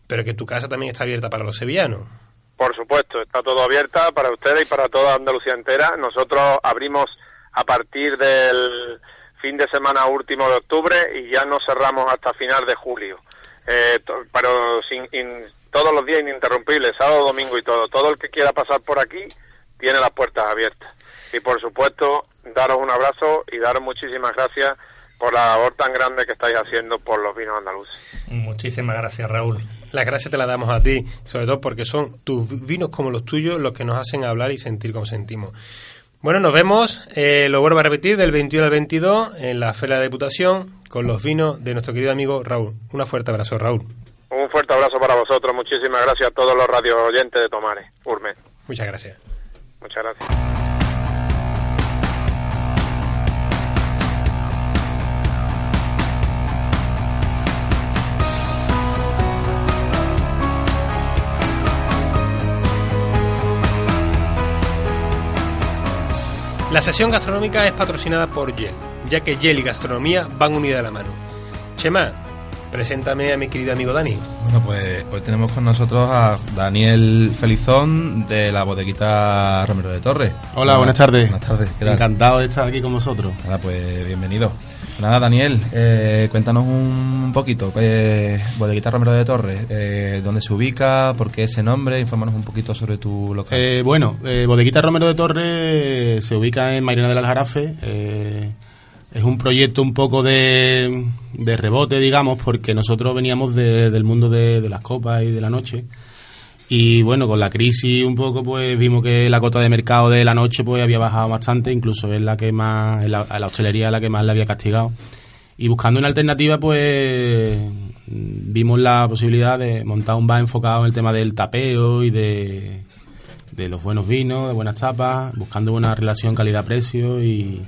pero que tu casa también está abierta para los sevillanos. Por supuesto, está todo abierta para ustedes y para toda Andalucía entera. Nosotros abrimos a partir del fin de semana último de octubre y ya nos cerramos hasta final de julio. Eh, pero sin, in- todos los días ininterrumpibles, sábado, domingo y todo. Todo el que quiera pasar por aquí tiene las puertas abiertas. Y por supuesto, daros un abrazo y daros muchísimas gracias por la labor tan grande que estáis haciendo por los vinos andaluces. Muchísimas gracias, Raúl. Las gracias te las damos a ti, sobre todo porque son tus vinos como los tuyos los que nos hacen hablar y sentir como sentimos. Bueno, nos vemos, eh, lo vuelvo a repetir, del 21 al 22 en la Feria de Diputación con los vinos de nuestro querido amigo Raúl. Un fuerte abrazo, Raúl. Un fuerte abrazo para vosotros. Muchísimas gracias a todos los radio oyentes de Tomares. Urme. Muchas gracias. Muchas gracias. La sesión gastronómica es patrocinada por Yel, ya que Yel y gastronomía van unidas de la mano. Chema, preséntame a mi querido amigo Dani. Bueno, pues hoy tenemos con nosotros a Daniel Felizón de la bodeguita Romero de Torres. Hola, buenas tardes. Buenas tardes. ¿qué tal? Encantado de estar aquí con vosotros. Nada, pues bienvenido. Pues Nada, Daniel, eh, cuéntanos un poquito. Eh, bodeguita Romero de Torres, eh, ¿dónde se ubica? ¿Por qué ese nombre? Infórmanos un poquito sobre tu local. Eh, bueno, eh, Bodeguita Romero de Torres se ubica en Mairena del Aljarafe. Es un proyecto un poco de, de rebote, digamos, porque nosotros veníamos de- del mundo de, las copas y de la noche. Y bueno, con la crisis un poco, pues vimos que la cota de mercado de la noche pues había bajado bastante, incluso es la que más, la, a la hostelería la que más le había castigado. Y buscando una alternativa, pues vimos la posibilidad de montar un bar enfocado en el tema del tapeo y de, de los buenos vinos, de buenas tapas, buscando una relación calidad-precio y,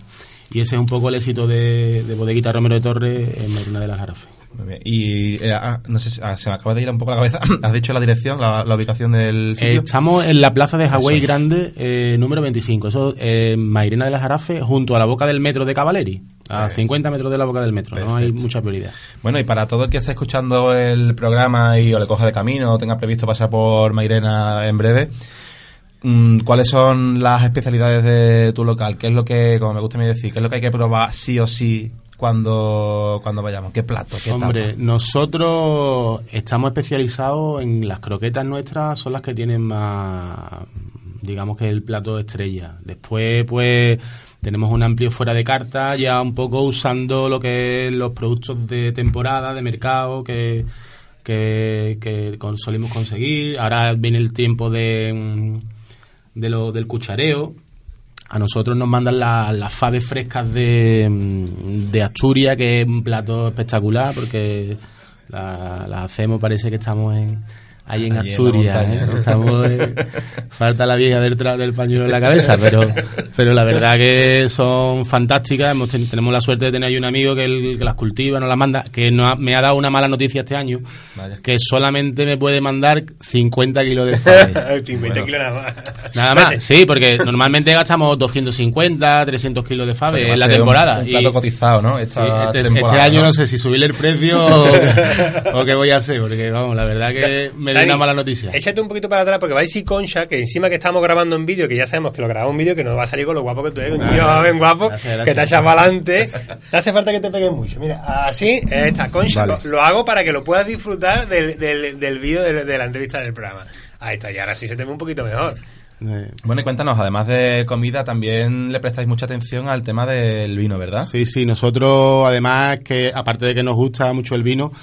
y ese es un poco el éxito de, de Bodeguita Romero de Torres en Medina de las Jarafes. Muy bien. Y eh, ah, no sé, si- ah, se me acaba de ir un poco la cabeza. [coughs] ¿Has dicho la dirección, la, la ubicación del Eh, sitio? estamos en la plaza de Hawái es. Grande, eh, número 25. Eso eh, en Mairena de las Jarafes, junto a la boca del metro de Cavaleri. A 50 metros de la boca del metro. No hay mucha prioridad. Bueno, y para todo el que esté escuchando el programa y o le coja de camino o tenga previsto pasar por Mairena en breve, ¿cuáles son las especialidades de tu local? ¿Qué es lo que, como me gusta a mí decir, qué es lo que hay que probar sí o sí cuando, cuando vayamos? ¿Qué plato? ¿Qué Hombre, tapa? nosotros estamos especializados en las croquetas nuestras, son las que tienen más, digamos que el plato de estrella. Después, pues, tenemos un amplio fuera de carta, ya un poco usando lo que es los productos de temporada, de mercado, que, que, que solimos conseguir. Ahora viene el tiempo de, mm, de lo, del cuchareo. A nosotros nos mandan la- las faves frescas de, mm, de Asturias, que es un plato espectacular porque la- las hacemos, parece que estamos en, ahí en Allí en la Asturias. ¿eh? Estamos, falta la vieja del, tra- del pañuelo en la cabeza, pero, pero la verdad que son fantásticas. Hemos ten- tenemos la suerte de tener ahí un amigo que, el- que las cultiva, nos las manda, que no ha- me ha dado una mala noticia este año, Vaya. que solamente me puede mandar 50 kilos de faves. [laughs] 50 kilos nada más. Nada más, sí, porque normalmente gastamos 250, 300 kilos de O sea, fave en la un- temporada. Un, plato y- cotizado, ¿no? sí, este, este año no sé si subirle el precio o, [laughs] o qué voy a hacer, porque vamos, la verdad que me una mala noticia. Échate un poquito para atrás porque vais y Concha, que encima que estamos grabando en vídeo, que ya sabemos que lo grabamos en vídeo, que no va a salir con lo guapo que tú eres, un tío joven guapo, gracias, gracias. que te echas para adelante. No hace falta que te pegues mucho. Mira, así, esta Concha, Vale. lo, lo hago para que lo puedas disfrutar del, del, del vídeo de, de la entrevista del programa. Ahí está, y ahora sí se te ve un poquito mejor. Bueno, y cuéntanos, además de comida, también le prestáis mucha atención al tema del vino, ¿verdad? Sí, sí, nosotros además que aparte de que nos gusta mucho el vino,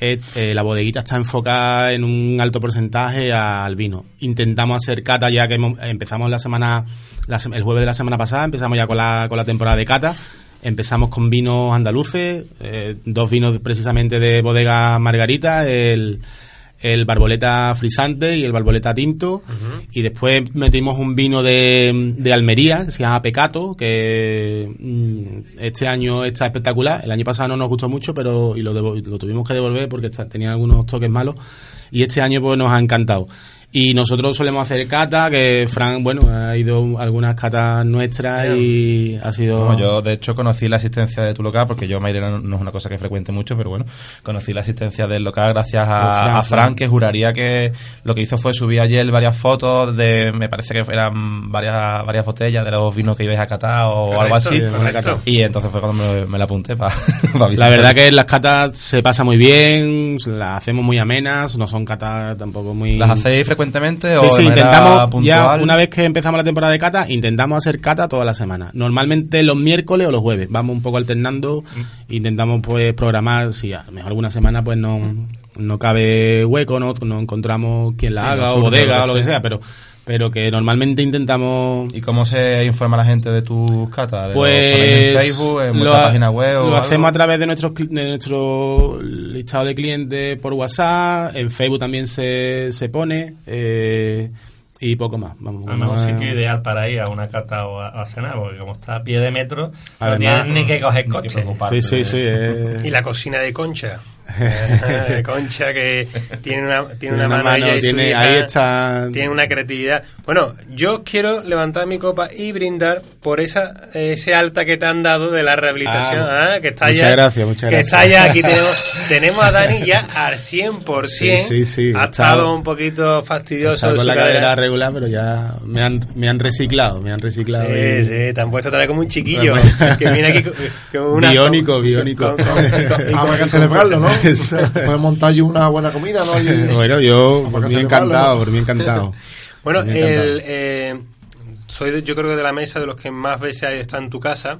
eh, eh, la bodeguita está enfocada en un alto porcentaje al vino. Intentamos hacer cata ya que empezamos la semana, la el jueves de la semana pasada, empezamos ya con la, con la temporada de cata. Empezamos con vinos andaluces, eh, dos vinos precisamente de bodega Margarita, el, el Barboleta Frisante y el Barboleta Tinto. Y después metimos un vino de, de Almería, que se llama Pecato, que mm, este año está espectacular. El año pasado no nos gustó mucho, pero y lo, lo tuvimos que devolver porque está- tenía algunos toques malos. Y este año pues nos ha encantado. Y nosotros solemos hacer cata, que Fran, bueno, ha ido a algunas catas nuestras y ha sido... Bueno, yo de hecho conocí la asistencia de tu local, porque yo Mairena no, es una cosa que frecuente mucho, pero bueno, conocí la asistencia del local gracias a, Fran, a Fran, Fran. que juraría que lo que hizo fue subir ayer varias fotos de, me parece que eran varias, varias botellas de los vinos que ibais a catar o algo así. Y entonces fue cuando me, me la apunté para [laughs] La verdad que las catas se pasa muy bien, las hacemos muy amenas, no son catas tampoco muy... ¿Las hacéis frecuentemente Sí, o sí, de manera intentamos, ya puntual? una vez que empezamos la temporada de cata, intentamos hacer cata toda la semana. Normalmente los miércoles o los jueves. Vamos un poco alternando, Mm. intentamos pues programar, si a lo mejor alguna semana pues no, no cabe hueco, no, no encontramos quien la Sí, haga no o bodega o lo que sea, pero pero que normalmente intentamos ¿Y cómo se informa la gente de tus catas? ¿De lo pues en Facebook, en lo, vuestra página web o lo algo? hacemos a través de nuestro, cli- de nuestro listado de clientes por WhatsApp, en Facebook también se, se pone eh, y poco más. Vamos, vamos un a- sitio ideal para ir a una cata o a, a cenar, porque como está a pie de metro, no tienes ni que coger coche. Sí, sí, sí. eh. Y la cocina de Concha. Concha que tiene una, tiene Tiene una, una mano, ella y su tiene- hija, ahí está- Tiene una creatividad. Bueno, yo quiero levantar mi copa y brindar por esa ese alta que te han dado de la rehabilitación. Ah, ah, que está muchas ya, gracias, muchas que gracias. está ya aquí. Tenemos, [laughs] tenemos a Dani ya al 100%. Sí, sí, sí, Ha estado estado- un poquito fastidioso. De con su la cadera. cadera regular, pero ya me han, me han reciclado, me han reciclado. Sí, y- sí, te han puesto otra vez como un chiquillo que viene aquí con, [laughs] con una Biónico, biónico. con- Habrá que celebrarlo, ¿no? Eso. [laughs] Puedes montar yo una buena comida, ¿no? Y- [laughs] Bueno, yo, Habrá por mí encantado, por mí encantado. Bueno, Por mí encantado. el, eh, soy de- yo creo que de la mesa de los que más veces he estado en tu casa.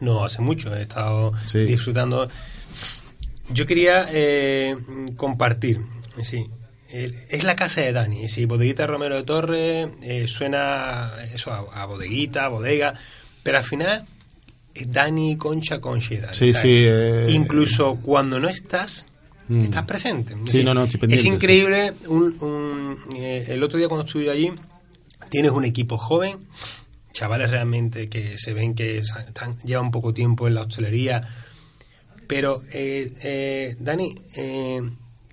No hace mucho, he estado Sí. disfrutando. Yo quería eh, compartir, sí, es la casa de Dani. Sí, Bodeguita Romero de Torres eh, suena eso a, a bodeguita, a bodega, pero al final Dani, Concha, Concha y Dani. Sí, ¿sabes? sí, eh, Incluso cuando no estás, Mm. estás presente. Sí, no, no, estoy Es increíble, un, un, eh, el otro día cuando estuve allí, tienes un equipo joven, chavales realmente que se ven que están, llevan poco tiempo en la hostelería, pero, eh, eh, Dani, eh,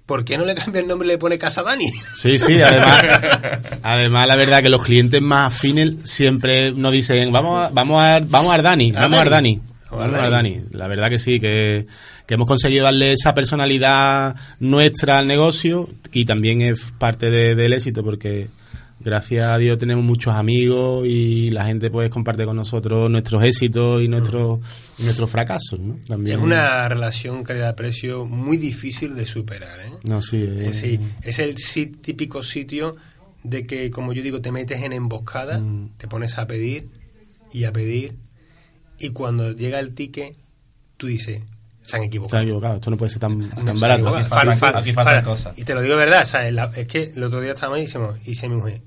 ¿por qué no le cambia el nombre y le pone Casa Dani? Sí, sí, además, [laughs] además la verdad que los clientes más afines siempre nos dicen, vamos a, vamos a, vamos a Ardani, vamos a Ardani. Vamos a. Ardani. La verdad que sí, que, que hemos conseguido darle esa personalidad nuestra al negocio y también es parte de- del éxito porque gracias a Dios tenemos muchos amigos y la gente pues comparte con nosotros nuestros éxitos y nuestros, y nuestros fracasos, ¿no? También. Es una relación calidad-precio muy difícil de superar, ¿eh? No, sí, Eh, eh, sí, es el típico sitio de que, como yo digo, te metes en emboscada, Mm. te pones a pedir y a pedir, y cuando llega el ticket, tú dices, se han Se equivocado. han equivocado, esto no puede ser tan, No, tan se barato. Aquí faltan- Fal- fal- aquí faltan fal- cosas. Y te lo digo de verdad, ¿sabes? La- es que el otro día estábamos y decimos, y se mi mujer,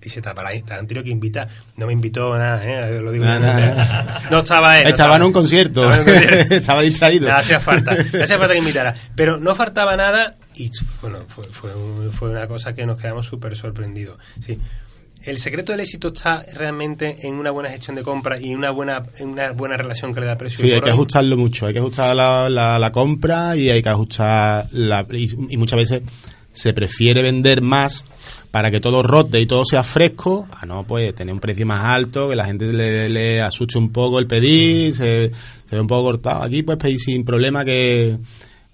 y se tapa ahí, te han tenido que invitar. No me invitó nada, ¿eh? Lo digo Nada, yo, nada. No estaba él. no Estaba en un concierto. Estaba en un concierto. [laughs] Estaba distraído. No hacía falta, no hacía falta que invitara. Pero no faltaba nada y bueno, fue, fue, un- fue una cosa que nos quedamos súper sorprendidos. Sí. El secreto del éxito está realmente en una buena gestión de compra y una buena, en una buena relación calidad-precio. Sí, Hoy hay por que hoy, ajustarlo mucho. Hay que ajustar la, la- la compra y hay que ajustar la. Y, y muchas veces se prefiere vender más para que todo rote y todo sea fresco. A no, pues tener un precio más alto, que la gente le, le asuste un poco el pedir, se, se ve un poco cortado. Aquí pues pedir sin problema que,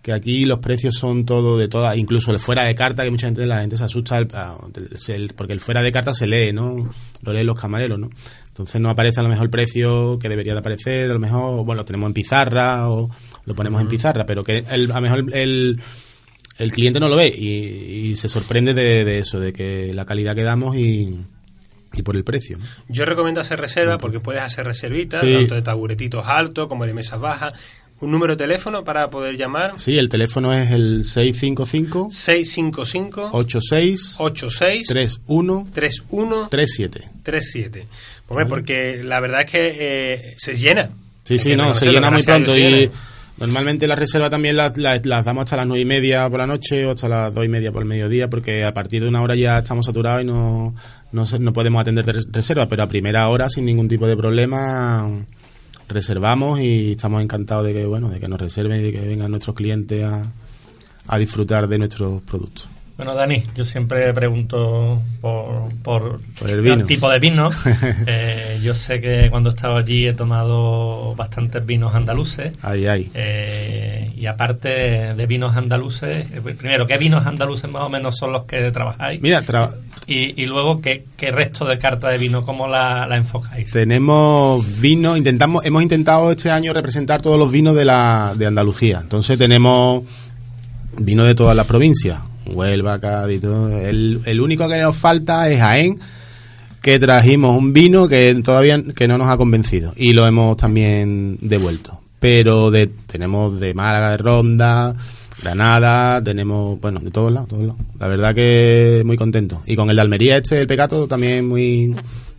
que aquí los precios son todo de todas, incluso el fuera de carta, que mucha gente la gente se asusta se- porque el fuera de carta se lee, ¿no? Lo leen los camareros, ¿no? Entonces no aparece a lo mejor el precio que debería de aparecer, a lo mejor, bueno, lo tenemos en pizarra o lo ponemos en pizarra, pero que el- a lo mejor el, el cliente no lo ve y, y se sorprende de, de eso, de que la calidad que damos y, y por el precio. ¿no? Yo recomiendo hacer reserva porque puedes hacer reservitas, Sí. tanto de taburetitos altos como de mesas bajas. Un número de teléfono para poder llamar. Sí, el teléfono es el 655 655 86 86 31 31 37. 37. Hombre, porque la verdad es que eh, se llena. Sí, Hay sí, no, se llena muy pronto y normalmente la reserva también las, las- las damos hasta las nueve y media por la noche o hasta las dos y media por el mediodía porque a partir de una hora ya estamos saturados y no, no, podemos atender de res- reserva, pero a primera hora sin ningún tipo de problema reservamos y estamos encantados de que bueno de que nos reserven y de que vengan nuestros clientes a, a disfrutar de nuestros productos. Bueno, Dani, yo siempre pregunto por, por, Por el vino. tipo de vino. [laughs] Eh, yo sé que cuando he estado allí he tomado bastantes vinos andaluces. Ahí, ahí. Eh, y aparte de vinos andaluces, eh, primero, ¿qué vinos andaluces más o menos son los que trabajáis? Mira, tra- Y, y luego, ¿qué, ¿qué resto de carta de vino, cómo la, la enfocáis? Tenemos vino, intentamos, hemos intentado este año representar todos los vinos de la de Andalucía. Entonces tenemos vino de todas las provincias, Huelva, Cádiz, todo. El, el único que nos falta es Jaén, que trajimos un vino que todavía que no nos ha convencido y lo hemos también devuelto. Pero de, tenemos de Málaga, de Ronda, Granada, tenemos, bueno, de todos lados, todos lados. La verdad que muy contento. Y con el de Almería este, el Pecato, también muy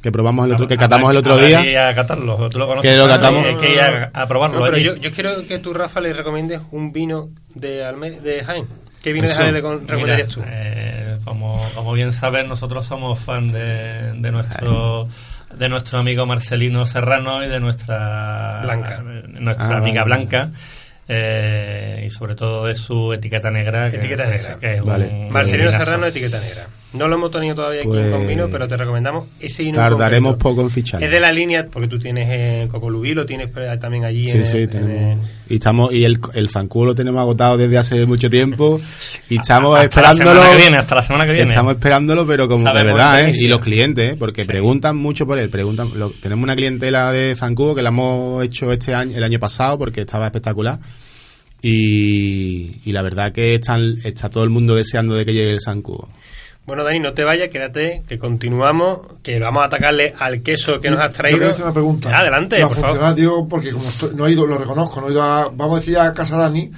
que probamos el otro, que catamos el otro día. que ir a catarlo, tú lo conoces. Que lo Fran, catamos. Hay que ir a, a probarlo. No, pero allí. yo, yo quiero que tú, Rafa, le recomiendes un vino de, Alme de Jaén. ¿Qué Eso. de recomendarías tú? Eh, como, como bien sabes, nosotros somos fan de, de nuestro de nuestro amigo Marcelino Serrano y de nuestra Blanca. nuestra Ah, amiga vale. Blanca eh, y sobre todo de su etiqueta negra que, Etiqueta que- negra. que es un Vale. Marcelino. Serrano, etiqueta negra. No lo hemos tenido todavía aquí Pues, con vino, pero te recomendamos ese vino. en Tardaremos poco en fichar. Es de la línea, porque tú tienes en Cocolubí, lo tienes eh, también allí Sí, en, sí, el- en tenemos. el- Y estamos y el, el lo tenemos agotado desde hace mucho tiempo [laughs] y estamos hasta esperándolo. viene, hasta la semana que viene. Estamos esperándolo, pero como de verdad, ¿eh? Y los clientes, ¿eh? Porque preguntan mucho por él. Preguntan, lo- tenemos una clientela de zancudo que la hemos hecho este año, el año pasado, porque estaba espectacular. Y, y la verdad que están, está todo el mundo deseando de que llegue el zancudo. Bueno, Dani, no te vayas, quédate, que continuamos, que vamos a atacarle al queso que nos has Yo traído. quiero hacer una pregunta. Ya, adelante, La por favor. digo, porque como estoy- no he ido, lo reconozco, no he ido a, vamos a decir, a Casa Dani,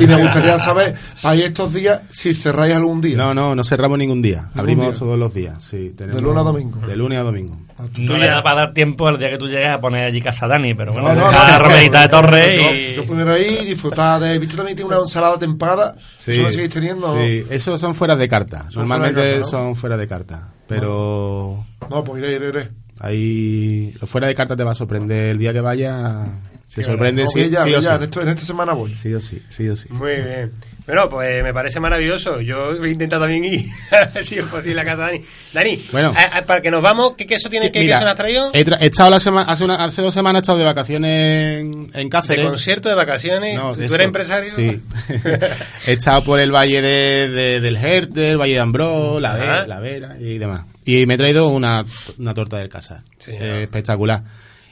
y me gustaría [laughs] saber, para estos días, si cerráis algún día. No, no, no cerramos ningún día. ¿Ningún Abrimos día? todos los días. Sí, tenemos- De lunes a domingo. De lunes a domingo. No le da para dar tiempo al día que tú llegues a poner allí casa Dani, pero bueno, No, no, no, Romerita de Torre yo, y... yo primero ahí disfrutar de. Visto también tiene una ensalada tempada. ¿Eso lo seguís teniendo? Sí, esos son fuera de carta. Son Normalmente fuera de carta, ¿no? son fuera de carta. Pero No, pues iré, iré, iré. ahí lo fuera de carta te va a sorprender el día que vaya. Qué sorprende sí, sí o sí. en, esto- en esta semana voy. Sí o sí, sí o sí. Muy bien. Bueno, pues me parece maravilloso. Yo voy a intentar también ir, [laughs] si es posible, a casa de Dani. Dani, Bueno. a- a- para que nos vamos, ¿qué queso tienes? ¿Qué Mira, queso nos has traído? He, tra- he estado la semana, hace, una- hace dos semanas he estado de vacaciones en, en De Cáceres. concierto, de vacaciones. No, ¿Tú, de tú eso. eres empresario? Sí. [laughs] He estado por el valle de, de- del Jerte, el valle de Ambrós, la, Ve- Ajá. la Vera y demás. Y me he traído una, una torta del Casar. Sí, Eh, ¿no? espectacular.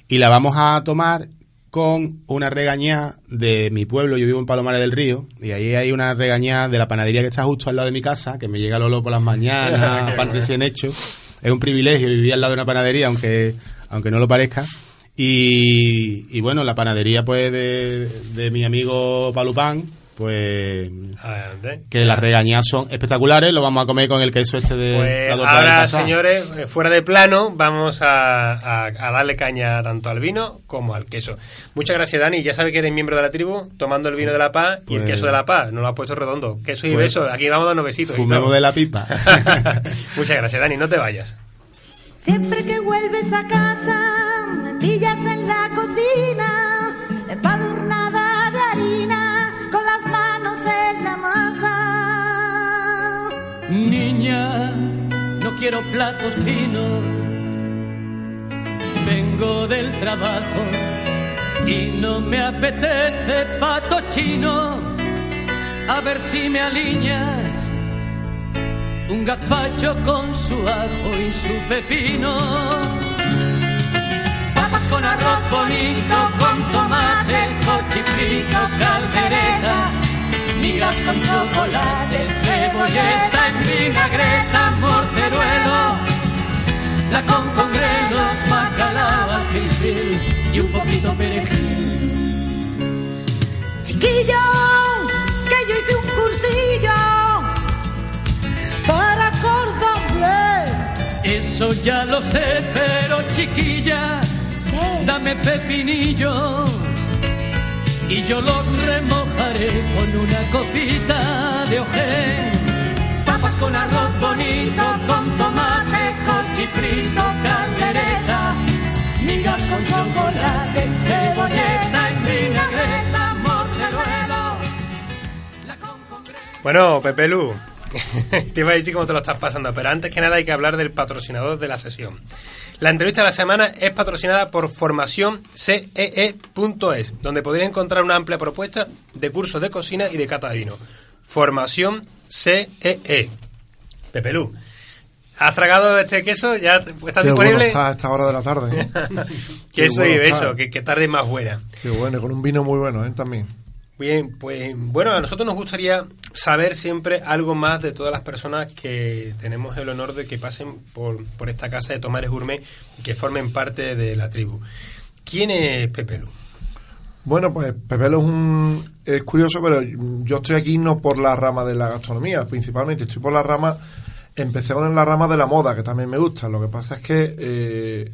Y la vamos a tomar con una regañá de mi pueblo. Yo vivo en Palomares del Río. Y ahí hay una regañá de la panadería que está justo al lado de mi casa, que me llega Lolo por las mañanas, [laughs] pan recién hecho. Es un privilegio vivir al lado de una panadería, aunque, aunque no lo parezca. Y, y bueno, la panadería pues de, de mi amigo Palupán, pues Adelante. que las regañas son espectaculares, lo vamos a comer con el queso este de Pues la ahora, señores, eh, fuera de plano, vamos a, a- a darle caña tanto al vino como al queso. Muchas gracias, Dani. Ya sabes que eres miembro de la tribu, tomando el vino de la paz y el Pues- queso de la paz. No lo has puesto redondo. Queso y Pues- beso. Aquí vamos dando besitos. y Fumemos de la pipa. [laughs] Muchas gracias, Dani. No te vayas. Siempre que vuelves a casa, me pillas en la cocina, Niña, no quiero platos finos. Vengo del trabajo y no me apetece pato chino. A ver si me alineas un gazpacho con su ajo y su pepino. Papas con arroz bonito, con tomate, cochifrito, caldereta, migas con chocolate, cebolleta en vinagreta, morteruelo, la con con grelos, bacalao, y un poquito perejil. Chiquillo, que yo hice un cursillo para cordón bleu. Eso ya lo sé, pero chiquilla, dame pepinillos y yo los remojaré con una copita de ojén. Papas con arroz bonito, con tomate, cochifrito, caldereta, migas con chocolate, cebolleta en vinagreta, morteruelo. la con con Bueno, Pepe Lu, [laughs] te iba a decir cómo te lo estás pasando, pero antes que nada hay que hablar del patrocinador de la sesión. La entrevista de la semana es patrocinada por Formación CEE.es, donde podréis encontrar una amplia propuesta de cursos de cocina y de cata de vino. Formación CEE. Pepe Lu, ¿has tragado este queso? ¿Ya está Qué bueno disponible? está a esta hora de la tarde. [laughs] ¿eh? Queso bueno y beso, que, que tarde más buena. Qué bueno, y con un vino muy bueno, ¿eh? También. Bien, pues bueno, a nosotros nos gustaría saber siempre algo más de todas las personas que tenemos el honor de que pasen por, por esta casa de Tomares Gourmet y que formen parte de la tribu. ¿Quién es Pepe Lu? Bueno, pues Pepelo es un es curioso, pero yo estoy aquí no por la rama de la gastronomía, principalmente estoy por la rama empecé con la rama de la moda, que también me gusta. Lo que pasa es que eh,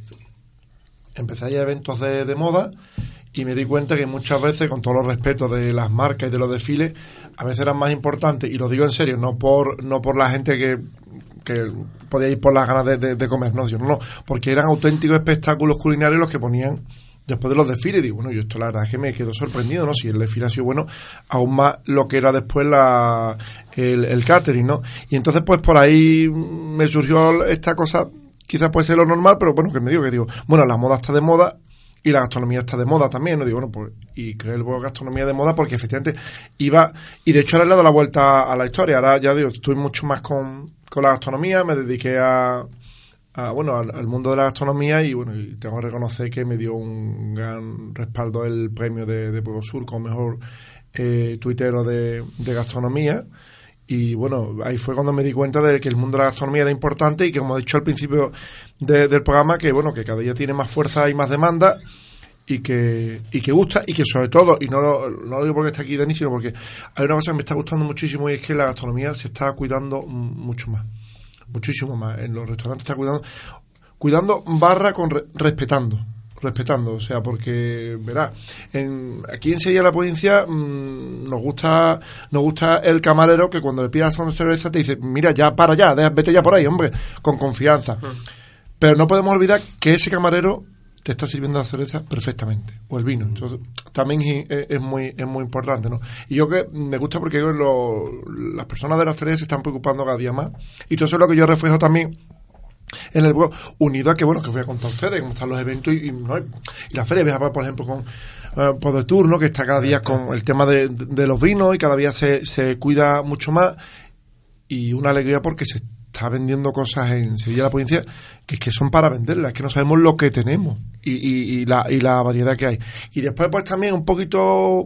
empecé a ir a eventos de, de moda y me di cuenta que muchas veces, con todos los respetos de las marcas y de los desfiles, a veces eran más importantes, y lo digo en serio, no por, no por la gente que, que podía ir por las ganas de, de- comer, no, sino, no, porque eran auténticos espectáculos culinarios los que ponían después de los desfiles. Digo, bueno, yo esto la verdad es que me quedo sorprendido, ¿no? Si el desfile ha sido bueno, aún más lo que era después la, el, el catering, ¿no? Y entonces, pues por ahí me surgió esta cosa, quizás puede ser lo normal, pero bueno, que me digo, que digo, bueno, la moda está de moda, y la gastronomía está de moda también, ¿no? Digo, bueno, pues, y que el gastronomía de moda porque efectivamente iba, y de hecho ahora le he dado la vuelta a la historia, ahora ya digo, estoy mucho más con, con la gastronomía, me dediqué a, a, bueno, al, mundo de la gastronomía y bueno, y tengo que reconocer que me dio un gran respaldo el premio de, de Pueblo Sur como mejor eh, tuitero de, de gastronomía. Y bueno, ahí fue cuando me di cuenta de que el mundo de la gastronomía era importante y que, como he dicho al principio de- del programa, que bueno, que cada día tiene más fuerza y más demanda y que, y que gusta y que sobre todo, y no lo, no lo digo porque está aquí Denis, sino porque hay una cosa que me está gustando muchísimo y es que la gastronomía se está cuidando mucho más. Muchísimo más. En los restaurantes está cuidando. cuidando barra con re- respetando respetando, o sea, porque verá, en, aquí en Sevilla la provincia mm, nos gusta nos gusta el camarero que cuando le pidas una cerveza te dice, mira, ya para allá, deja- vete ya por ahí, hombre, con confianza. Pero no podemos olvidar que ese camarero te está sirviendo la cerveza perfectamente, o el vino. Entonces, también es, es muy, es muy importante, ¿no? Y yo que me gusta porque yo lo- las personas de la hostelería se están preocupando cada día más. Y todo eso es lo que yo reflejo también en el blog, unido a que, bueno, que os voy a contar a ustedes cómo están los eventos y, y, ¿no? y la feria, por ejemplo, con eh, Poder Turno, que está cada día con el tema de, de- de los vinos y cada día se, se cuida mucho más y una alegría porque se está vendiendo cosas en Sevilla la provincia que es que son para venderlas, que no sabemos lo que tenemos y, y la, y la variedad que hay. Y después pues también un poquito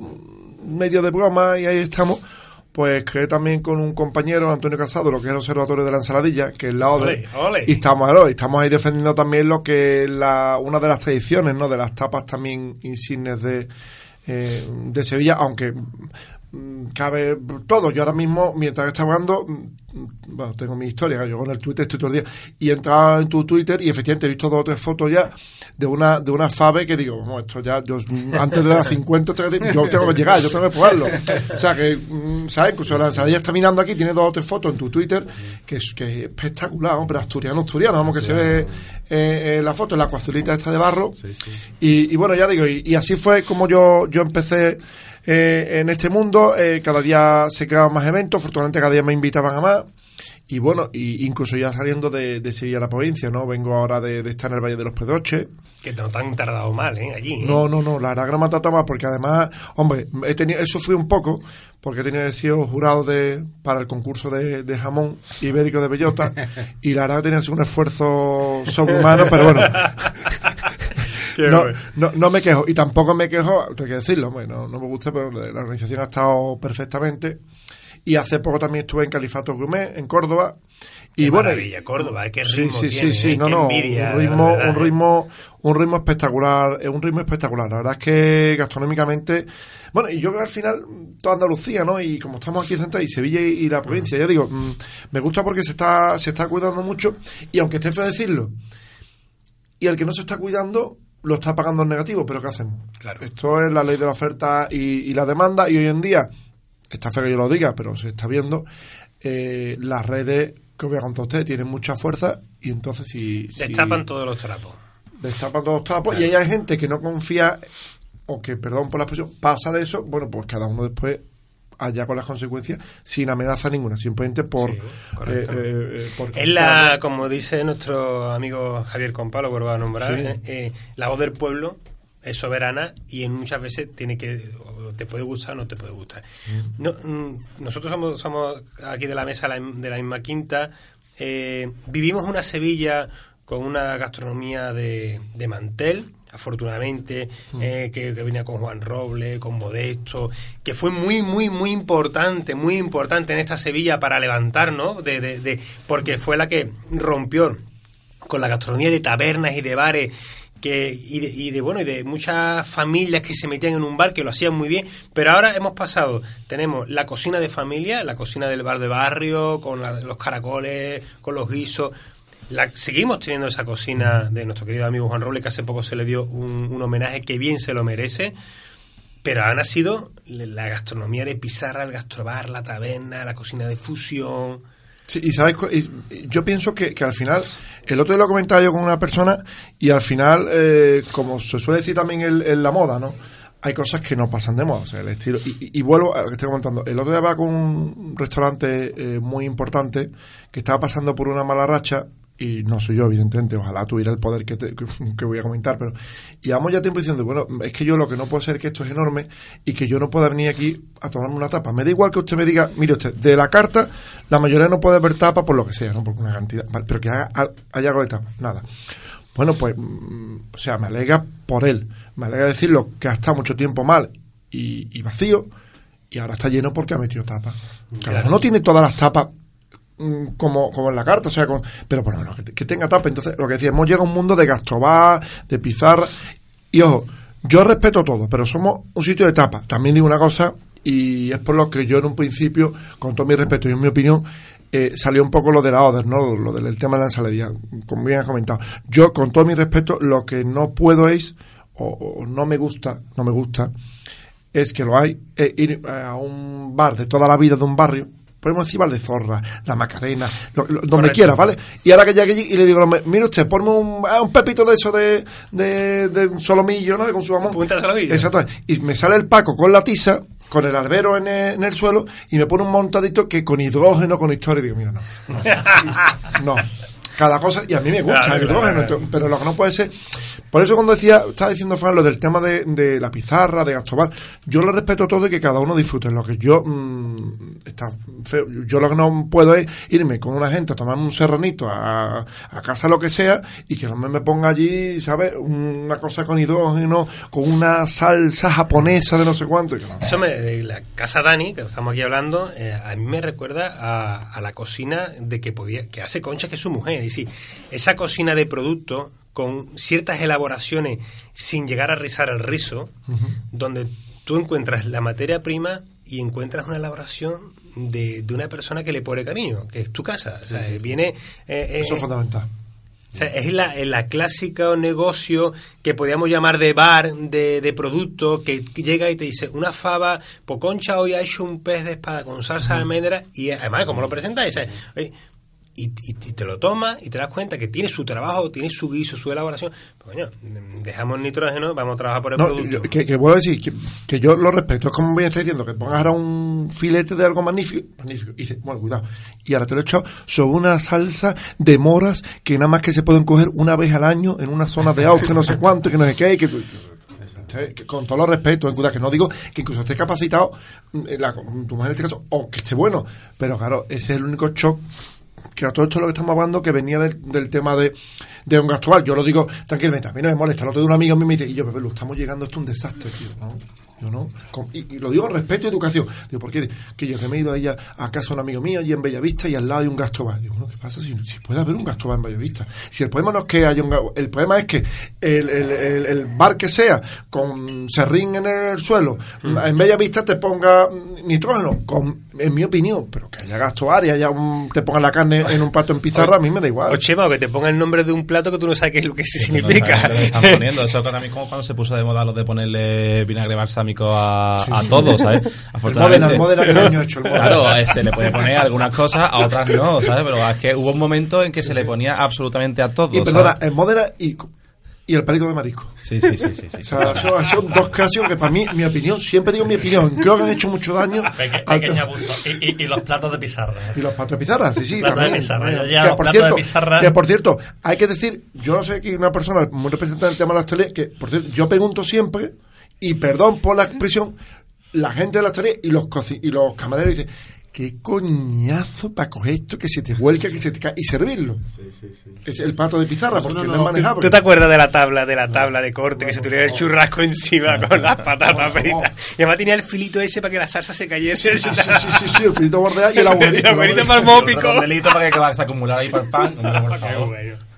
medio de broma y ahí estamos pues que también con un compañero, Antonio Casado, lo que es el Observatorio de la Ensaladilla, que es la ODE, Ole, ole. y estamos, estamos ahí defendiendo también lo que la, una de las tradiciones, ¿no? De las tapas también insignes de, eh, de Sevilla, aunque cabe todo. Yo ahora mismo, mientras estaba hablando, mm, bueno, tengo mi historia, yo con el Twitter estoy todo el día, y he entrado en tu Twitter y efectivamente he visto dos o tres fotos ya de una de una fave que digo, "Vamos, esto ya, yo, mm, antes de las 50, tengo que- yo tengo que llegar, yo tengo que probarlo. O sea, que, mm, ¿sabes? Incluso la ensaladilla está mirando aquí, tiene dos o tres fotos en tu Twitter, que es, que es espectacular, hombre, asturiano, asturiano, vamos, que se ve eh, eh, la foto, la coazulita esta de barro. Y, y bueno, ya digo, y, y así fue como yo, yo empecé eh, en este mundo. eh, cada día se creaban más eventos, afortunadamente cada día me invitaban a más. Y bueno, y incluso ya saliendo de, de Sevilla a la provincia, ¿no? Vengo ahora de, de estar en el Valle de los Pedoches. Que no tan tardado mal, ¿eh? Allí. ¿eh? No, no, no, la verdad que no me ha tratado mal, porque además, hombre, he tenido, eso fui un poco, porque he tenido he sido jurado de, para el concurso de, de jamón ibérico de bellota, [laughs] y la verdad que he tenido un esfuerzo sobrehumano, pero bueno. [laughs] No, no, no me quejo, y tampoco me quejo, tengo que decirlo, hombre, no, no me gusta, pero la organización ha estado perfectamente. Y hace poco también estuve en Califato Gourmet, en Córdoba. Y Qué bueno, maravilla, Córdoba, qué sí, ritmo sí, tiene, sí, sí, ¿eh? no, no, envidia, un ritmo, un ritmo, un ritmo espectacular, es un ritmo espectacular. La verdad es que gastronómicamente, bueno, y yo creo que al final toda Andalucía, ¿no? Y como estamos aquí centrados y Sevilla y, y la provincia, ya digo, mm, me gusta porque se está, se está cuidando mucho y aunque esté feo decirlo, y el que no se está cuidando lo está pagando en negativo, pero ¿qué hacemos? Claro. Esto es la ley de la oferta y, y la demanda y hoy en día, está feo que yo lo diga, pero se está viendo, eh, las redes que os voy a contar a ustedes tienen mucha fuerza y entonces si... si Destapan todos los trapos. destapan todos los tapos y hay gente que no confía o que, perdón por la expresión, pasa de eso, bueno, pues cada uno después allá con las consecuencias sin amenaza ninguna, simplemente por... Sí, eh, eh, eh, por Es la, como dice nuestro amigo Javier Compalo, que lo va a nombrar, Sí. eh, eh, la voz del pueblo es soberana y en muchas veces tiene que o te puede gustar o no te puede gustar. No, mm, nosotros somos, somos aquí de la mesa de la misma quinta, eh, vivimos una Sevilla con una gastronomía de, de mantel, afortunadamente, eh, que, que venía con Juan Roble, con Modesto, que fue muy, muy, muy importante, muy importante en esta Sevilla para levantarnos, de, de, de- porque fue la que rompió con la gastronomía de tabernas y de bares que y de, y de, bueno y de muchas familias que se metían en un bar que lo hacían muy bien. Pero ahora hemos pasado tenemos la cocina de familia la cocina del bar de barrio con la- los caracoles con los guisos la, seguimos teniendo esa cocina de nuestro querido amigo Juan Roble que hace poco se le dio un, homenaje que bien se lo merece pero ha nacido la gastronomía de pizarra, el gastrobar, la taberna, la cocina de fusión. Sí, y sabes, yo pienso que, al final, el otro día lo comentaba yo con una persona y al final, eh, como se suele decir también en, la moda, ¿no? Hay cosas que no pasan de moda, o sea, el estilo. Y, y- y vuelvo a lo que estoy comentando. El otro día va con un restaurante eh, muy importante que estaba pasando por una mala racha y no soy yo, evidentemente, ojalá tuviera el poder que, te- [laughs] que, voy a comentar, pero llevamos ya tiempo diciendo, bueno, es que yo lo que no puedo ser que esto es enorme y que yo no pueda venir aquí a tomarme una tapa. Me da igual que usted me diga, mire usted, de la carta, la mayoría no puede ver tapa por lo que sea, ¿no? Por una cantidad, pero que haga, haya algo de tapa, nada. Bueno, pues, mm, o sea, me alegra por él, me alegra decirlo que ha estado mucho tiempo mal y, y vacío y ahora está lleno porque ha metido tapa. Claro, no tiene todas las tapas como, como en la carta, o sea, con- pero por lo que, tenga tapa. Entonces, lo que decía, hemos llegado a un mundo de gastrobar, de pizarra. Y ojo, yo respeto todo, pero somos un sitio de tapa. También digo una cosa, y es por lo que yo en un principio, con todo mi respeto y en mi opinión, eh, salió un poco lo de la Oder, ¿no? Lo del el tema de la ensaladilla, como bien has comentado. Yo, con todo mi respeto, lo que no puedo es, o, no me gusta, no me gusta, es que lo hay, eh, ir a un bar de toda la vida de un barrio, podemos decir Valdezorra, La Macarena, lo- lo- donde quiera, ¿vale? Y ahora que llegue allí y le digo, mire usted, ponme un, ah, un pepito de eso de, de, de un solomillo, ¿no? Con su jamón. Punta de. Exacto. Y me sale el Paco con la tiza, con el albero en el, en el suelo, y me pone un montadito que con hidrógeno, con historia, y digo, mira, no. No. [laughs] Cada cosa, y a mí me gusta Claro, el claro, pero lo que no puede ser. Por eso cuando decía, estaba diciendo Fran lo del tema de, de la pizarra, de Gastobar, yo lo respeto todo y que cada uno disfrute. Lo que yo mm, está feo. Yo lo que no puedo es irme con una gente a tomarme un serranito a, a casa lo que sea y que no me, me ponga allí, ¿sabes? Una cosa con hidrógeno, con una salsa japonesa de no sé cuánto. que. Eso me, de la casa Dani, que estamos aquí hablando, eh, a mí me recuerda a, a la cocina de que podía, que hace Concha, que es su mujer. Es decir, esa cocina de producto con ciertas elaboraciones sin llegar a rizar el rizo, donde tú encuentras la materia prima y encuentras una elaboración de, de una persona que le pone cariño, que es tu casa. O sea, viene... eh, eh, Eso es fundamental. o sea, es la, la clásica negocio que podríamos llamar de bar, de, de producto, que llega y te dice, una fava, Poconcha hoy ha hecho un pez de espada con salsa de almendra, y además, como lo oye, y, y- te lo tomas y te das cuenta que tiene su trabajo, tiene su guiso, su elaboración. Pues, coño, dejamos nitrógeno, vamos a trabajar por el No, producto. yo- que, que vuelvo a decir que, que yo lo respeto. Es como bien está diciendo, que pongas ahora un filete de algo magnífico. magnífico y dices, bueno, cuidado. Y ahora te lo he echado sobre una salsa de moras que nada más que se pueden coger una vez al año en una zona de auto, no sé cuánto, que no sé qué. Que, que con todo los respeto, eh, cuidado, que no digo que incluso esté capacitado, mm, la- tu mujer en este caso, o que esté bueno. Pero claro, ese es el único shock que a todo esto lo que estamos hablando que venía del, del tema de, de un gasto Yo lo digo tranquilamente, a mí no me molesta. El otro de un amigo mío me dice, y yo, Pepe, lo estamos llegando, esto es un desastre, tío. ¿no? Yo no. Con- y, y lo digo respeto y educación. Digo, ¿por qué? Que yo que me he ido a ella a casa de un amigo mío allí en Bellavista y al lado hay un gasto Digo, bueno, ¿qué pasa si, si puede haber un gasto en Bellavista? Si el problema no es que haya un el problema es que el, el, el- el bar que sea con serrín en el suelo, en Bellavista te ponga mm, nitrógeno, con, en mi opinión, pero que haya gasto y haya un, te ponga la carne en un plato en pizarra, a mí me da igual. O Chema, o que te ponga el nombre de un plato que tú no sabes qué es lo que se [laughs] Que no significa. que están poniendo. Eso también como cuando se puso de moda lo de ponerle vinagre balsámico a, a todo, ¿sabes? Modena, el Modena, que daño ha hecho el. [laughs] Claro, se le puede poner algunas cosas, a otras no, ¿sabes? Pero es que hubo un momento en que se le ponía absolutamente a todo. Y perdona, ¿sabes? en Modena y, y el perico de marisco. Sí, sí, sí, sí. sí. O sea, son, son dos casos que para mí, mi opinión, siempre digo mi opinión, creo que han hecho mucho daño. Peque- al-. Y, y- y los platos de pizarra. ¿eh? Y los platos de pizarra, sí, sí, Platos de también. pizarra, yo Que, ya, por platos cierto, de pizarra. que por cierto, hay que decir, yo no sé que una persona muy representante del tema de la hostelería, que por cierto, yo pregunto siempre, y perdón por la expresión, la gente de la hostelería y los, y los camareros dicen, qué coñazo para coger esto que se te vuelca, que se te cae, y servirlo. Es el plato de pizarra, porque no, no, no, es manejable. ¿Tú te acuerdas de la tabla, de la tabla de corte que se tuviera el churrasco encima con las patatas fritas? Y además tenía el filito ese para que la salsa se cayese. Sí, sí, sí, sí, sí, el filito bordea y [laughs] el abuelito. El abuelito ¿no? para el mópico. Redondelito para que va a acumular ahí para el pan. [laughs] Hombre, por favor.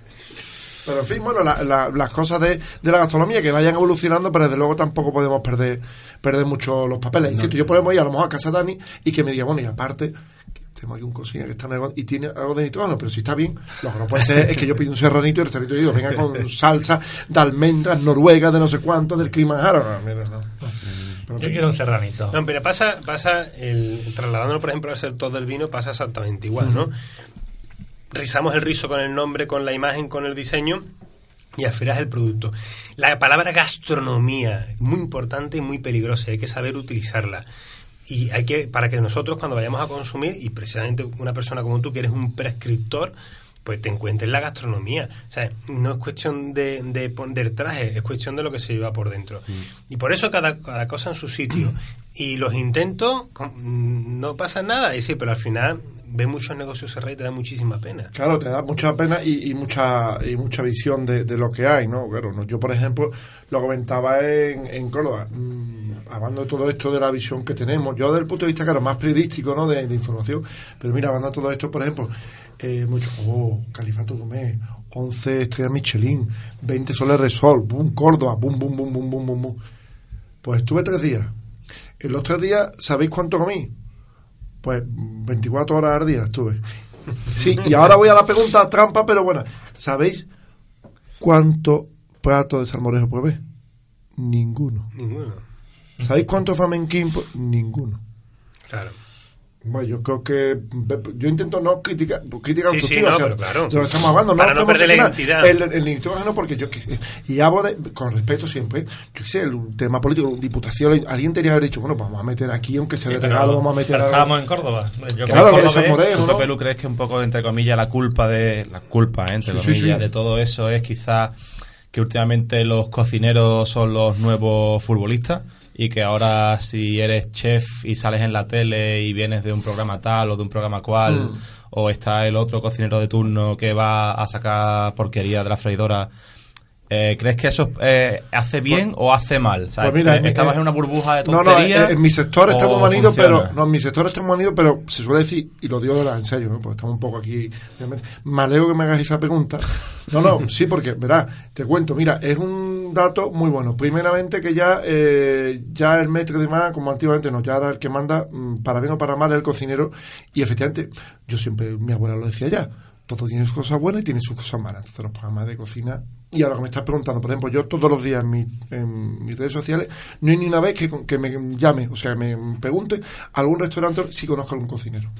Pero en fin, bueno, la- la- las cosas de, de la gastronomía que vayan evolucionando, pero desde luego tampoco podemos perder perder mucho los papeles. Insisto, yo podemos ir a lo mejor a casa de Dani y que me diga, bueno, y aparte, que tenemos aquí un cocina que está en el- y tiene algo de nitrógeno, pero si está bien, lo que no puede ser es que yo pido un serranito y el serranito digo, venga con [laughs] salsa de almendras noruegas de no sé cuánto del Kilimanjaro. No, mira, no. Pero Yo fin. quiero un serranito. No, pero pasa, pasa el, trasladándolo, por ejemplo, al sector del vino, pasa exactamente igual, ¿no? Rizamos el rizo con el nombre, con la imagen, con el diseño y afilas el producto. La palabra gastronomía, muy importante y muy peligrosa, hay que saber utilizarla. Y hay que, para que nosotros cuando vayamos a consumir, y precisamente una persona como tú, que eres un prescriptor, pues te encuentres la gastronomía. O sea, no es cuestión de, de poner traje, es cuestión de lo que se lleva por dentro. Y por eso cada, cada cosa en su sitio. Y los intentos, no pasa nada. Y sí, pero al final ves muchos negocios cerrados y te da muchísima pena. Claro, te da mucha pena y, y mucha y mucha visión de, de lo que hay, ¿no? Claro, no, yo por ejemplo lo comentaba en, en Córdoba, mm, hablando de todo esto de la visión que tenemos, yo desde el punto de vista, claro, más periodístico, ¿no? De, información, pero mira, hablando de todo esto, por ejemplo, eh, mucho, oh, Califato Gómez, 11 estrellas Michelin, 20 soles Resol, boom, Córdoba, boom, boom, boom, boom, boom, boom, boom. Pues estuve tres días. En los tres días, ¿sabéis cuánto comí? Pues 24 horas al día estuve. Sí, y ahora voy a la pregunta trampa, pero bueno, ¿sabéis cuánto plato de salmorejo haber? Ninguno. Ninguno. ¿Sabéis cuánto flamenquín? Ninguno. Claro. Bueno, yo creo que yo intento no criticar, crítica Sí, sí, no, o sea, pero claro. lo estamos hablando, Para no, no perder la identidad. El, el nitrógeno porque yo y hablo de, con respeto siempre, yo qué sé, el tema político, diputación, alguien tenía que haber dicho, bueno, pues vamos a meter aquí, aunque sea Sí, regalo, vamos a meter pero estábamos en Córdoba. Yo Claro, que de cordobés- salmorejo, ¿Tú, ¿no? Pepe Lu, crees que un poco, entre comillas, la culpa de... La culpa, ¿eh? entre comillas, sí. de todo eso es quizás que últimamente los cocineros son los nuevos futbolistas y que ahora si eres chef y sales en la tele y vienes de un programa tal o de un programa cual Mm. o está el otro cocinero de turno que va a sacar porquería de la freidora eh, ¿Crees que eso eh, hace bien o hace mal? O sea, Pues mira, ¿Estabas en una burbuja de No, tontería? no, en, en mi sector estamos manidos, pero no, en mi sector estamos manidos, pero se suele decir, y lo digo de verdad, en serio, ¿no? porque estamos un poco aquí. realmente. Me alegro que me hagas esa pregunta. No, no, [laughs] sí, porque, verás, te cuento, mira, es un dato muy bueno. Primeramente que ya, eh, ya el metro de más, como antiguamente no, ya era el que manda, mm, para bien o para mal, el cocinero. Y efectivamente, yo siempre, mi abuela lo decía ya, todo tiene sus cosas buenas y tiene sus cosas malas. Entonces los programas de cocina. Y ahora que me estás preguntando, por ejemplo, yo todos los días en, mi- en mis redes sociales, no hay ni una vez que, que me llame, o sea, que me pregunte a algún restaurante si conozco a algún cocinero.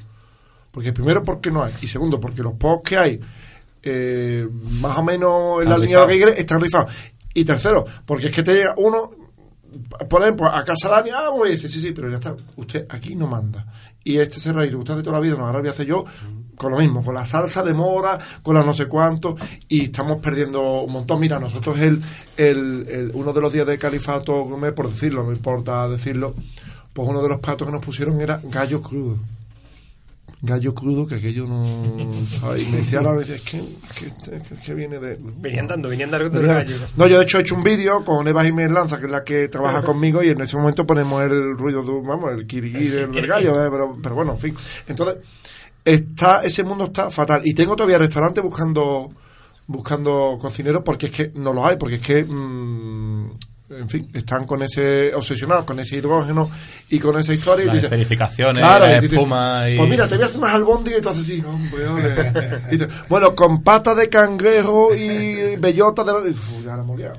Porque primero, porque no hay. Y segundo, porque los posts que hay, eh, más o menos en la línea de lo que quiere, están rifados. Y tercero, porque es que te llega uno, por ejemplo, a casa Dani, ah, pues dice, sí, sí, pero ya está, usted aquí no manda. Y este serranito, usted de toda la vida, no, ahora voy a hacer yo con lo mismo, con la salsa de mora, con la no sé cuánto, y estamos perdiendo un montón. Mira, nosotros el, el, el- uno de los días de califato gourmet, por decirlo, no importa decirlo, pues uno de los platos que nos pusieron era gallo crudo. Gallo crudo, que aquello no... ¿sabes? Y me decía la vez, es que, que, que- viene de... Venían dando, venían dando Venía- gallo. No, yo de hecho he hecho un vídeo con Eva Jiménez Lanza, que es la que trabaja conmigo, y en ese momento ponemos el ruido de, vamos, el kiriguí del, del gallo, eh, pero, pero bueno, en fin. Entonces, está, ese mundo está fatal. Y tengo todavía restaurantes buscando, buscando cocineros porque es que no los hay, porque es que, mm, en fin, están con ese, obsesionados con ese hidrógeno y con esa historia. Las dices, esferificaciones, Claro, la espuma y... Pues mira, te voy a hacer unas albóndigas y tú haces así, hombre, [laughs] bueno, con pata de cangrejo y bellota de... la- "Uf, ya la hemos liado".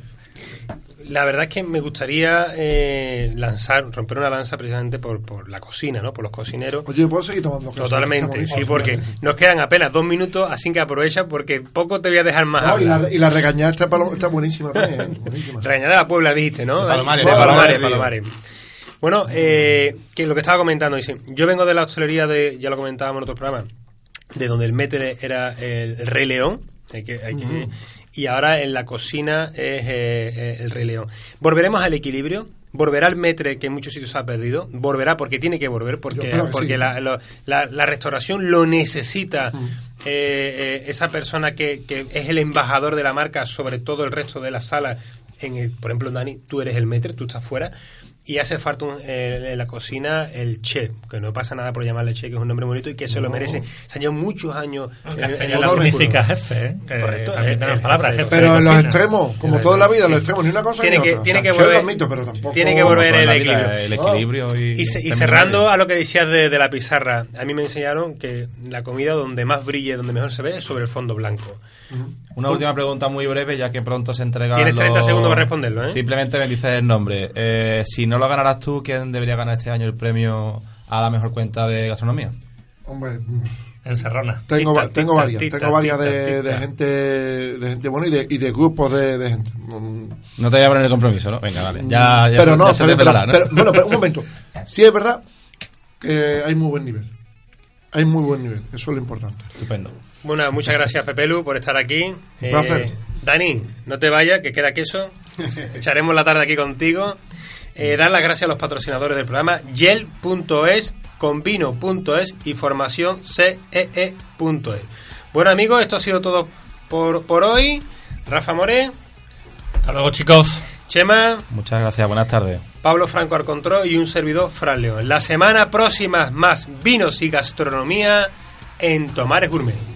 La verdad es que me gustaría eh, lanzar, romper una lanza precisamente por, por la cocina, ¿no? Por los cocineros. Oye, ¿puedo seguir tomando? Está Totalmente, sí, porque nos quedan apenas dos minutos, así que aprovecha porque poco te voy a dejar más No, y, la, y la regañada está, palo- está buenísima también, ¿eh? buenísima. Regañada de la Puebla, dijiste, ¿no? De Palomares, de Palomares. Bueno, eh, que lo que estaba comentando, dice, yo vengo de la hostelería de, ya lo comentábamos en otros programas, de donde el meter era el, Rey León, hay que- hay que- y ahora en la cocina es eh, eh, el Rey León. Volveremos al equilibrio. Volverá el metre que en muchos sitios ha perdido. Volverá porque tiene que volver, porque, que porque sí. la, lo- la- la restauración lo necesita. eh, eh, esa persona que, que es el embajador de la marca sobre todo el resto de la sala. En el- por ejemplo, Dani, tú eres el metre, tú estás fuera. Y hace falta un- eh, en la cocina el chef, que no pasa nada por llamarle chef, que es un nombre bonito y que se lo merece. Se han llevado muchos años En en- en la- significa jefe, ¿eh? Que Correcto, también el- tenemos el palabras, jefe. Pero en los extremos, como toda la vida, en los extremos, ni una cosa Tiene ni que- otra. tiene O sea, que volver- admito, pero tampoco... tiene que volver el equilibrio. el equilibrio y, Y, y terminar cerrando a lo que decías de, de la pizarra, a mí me enseñaron que la comida donde más brille, donde mejor se ve, es sobre el fondo blanco. Una última pregunta muy breve, ya que pronto se entrega. Tienes 30 segundos para responderlo, ¿eh? Simplemente me dices el nombre. Eh, si no lo ganarás tú, ¿quién debería ganar este año el premio a la mejor cuenta de gastronomía? Hombre, En Serrana. tengo, Tita, va- tengo tita, varias, tita, tengo varias de, gente de gente buena y de, y de grupos de, de gente. No te voy a poner el compromiso, ¿no? Venga, vale. Ya, ya pero se, no, ya se pero, desvelará, ¿no? pero- bueno, pero un momento. Sí es verdad que hay muy buen nivel. Hay muy buen nivel, eso es lo importante. Estupendo. Bueno, muchas gracias Pepelu por estar aquí. Eh, placer. Dani, no te vayas, que queda queso. [laughs] Echaremos la tarde aquí contigo. Eh, dar las gracias a los patrocinadores del programa, yel.es, convino.es y formación CEE.es. Bueno amigos, esto ha sido todo por, por hoy. Rafa Moré, Hasta luego, chicos. Chema, Muchas gracias, buenas tardes. Pablo Franco al control y un servidor Fran León. La semana próxima más vinos y gastronomía en Tomares Gourmet.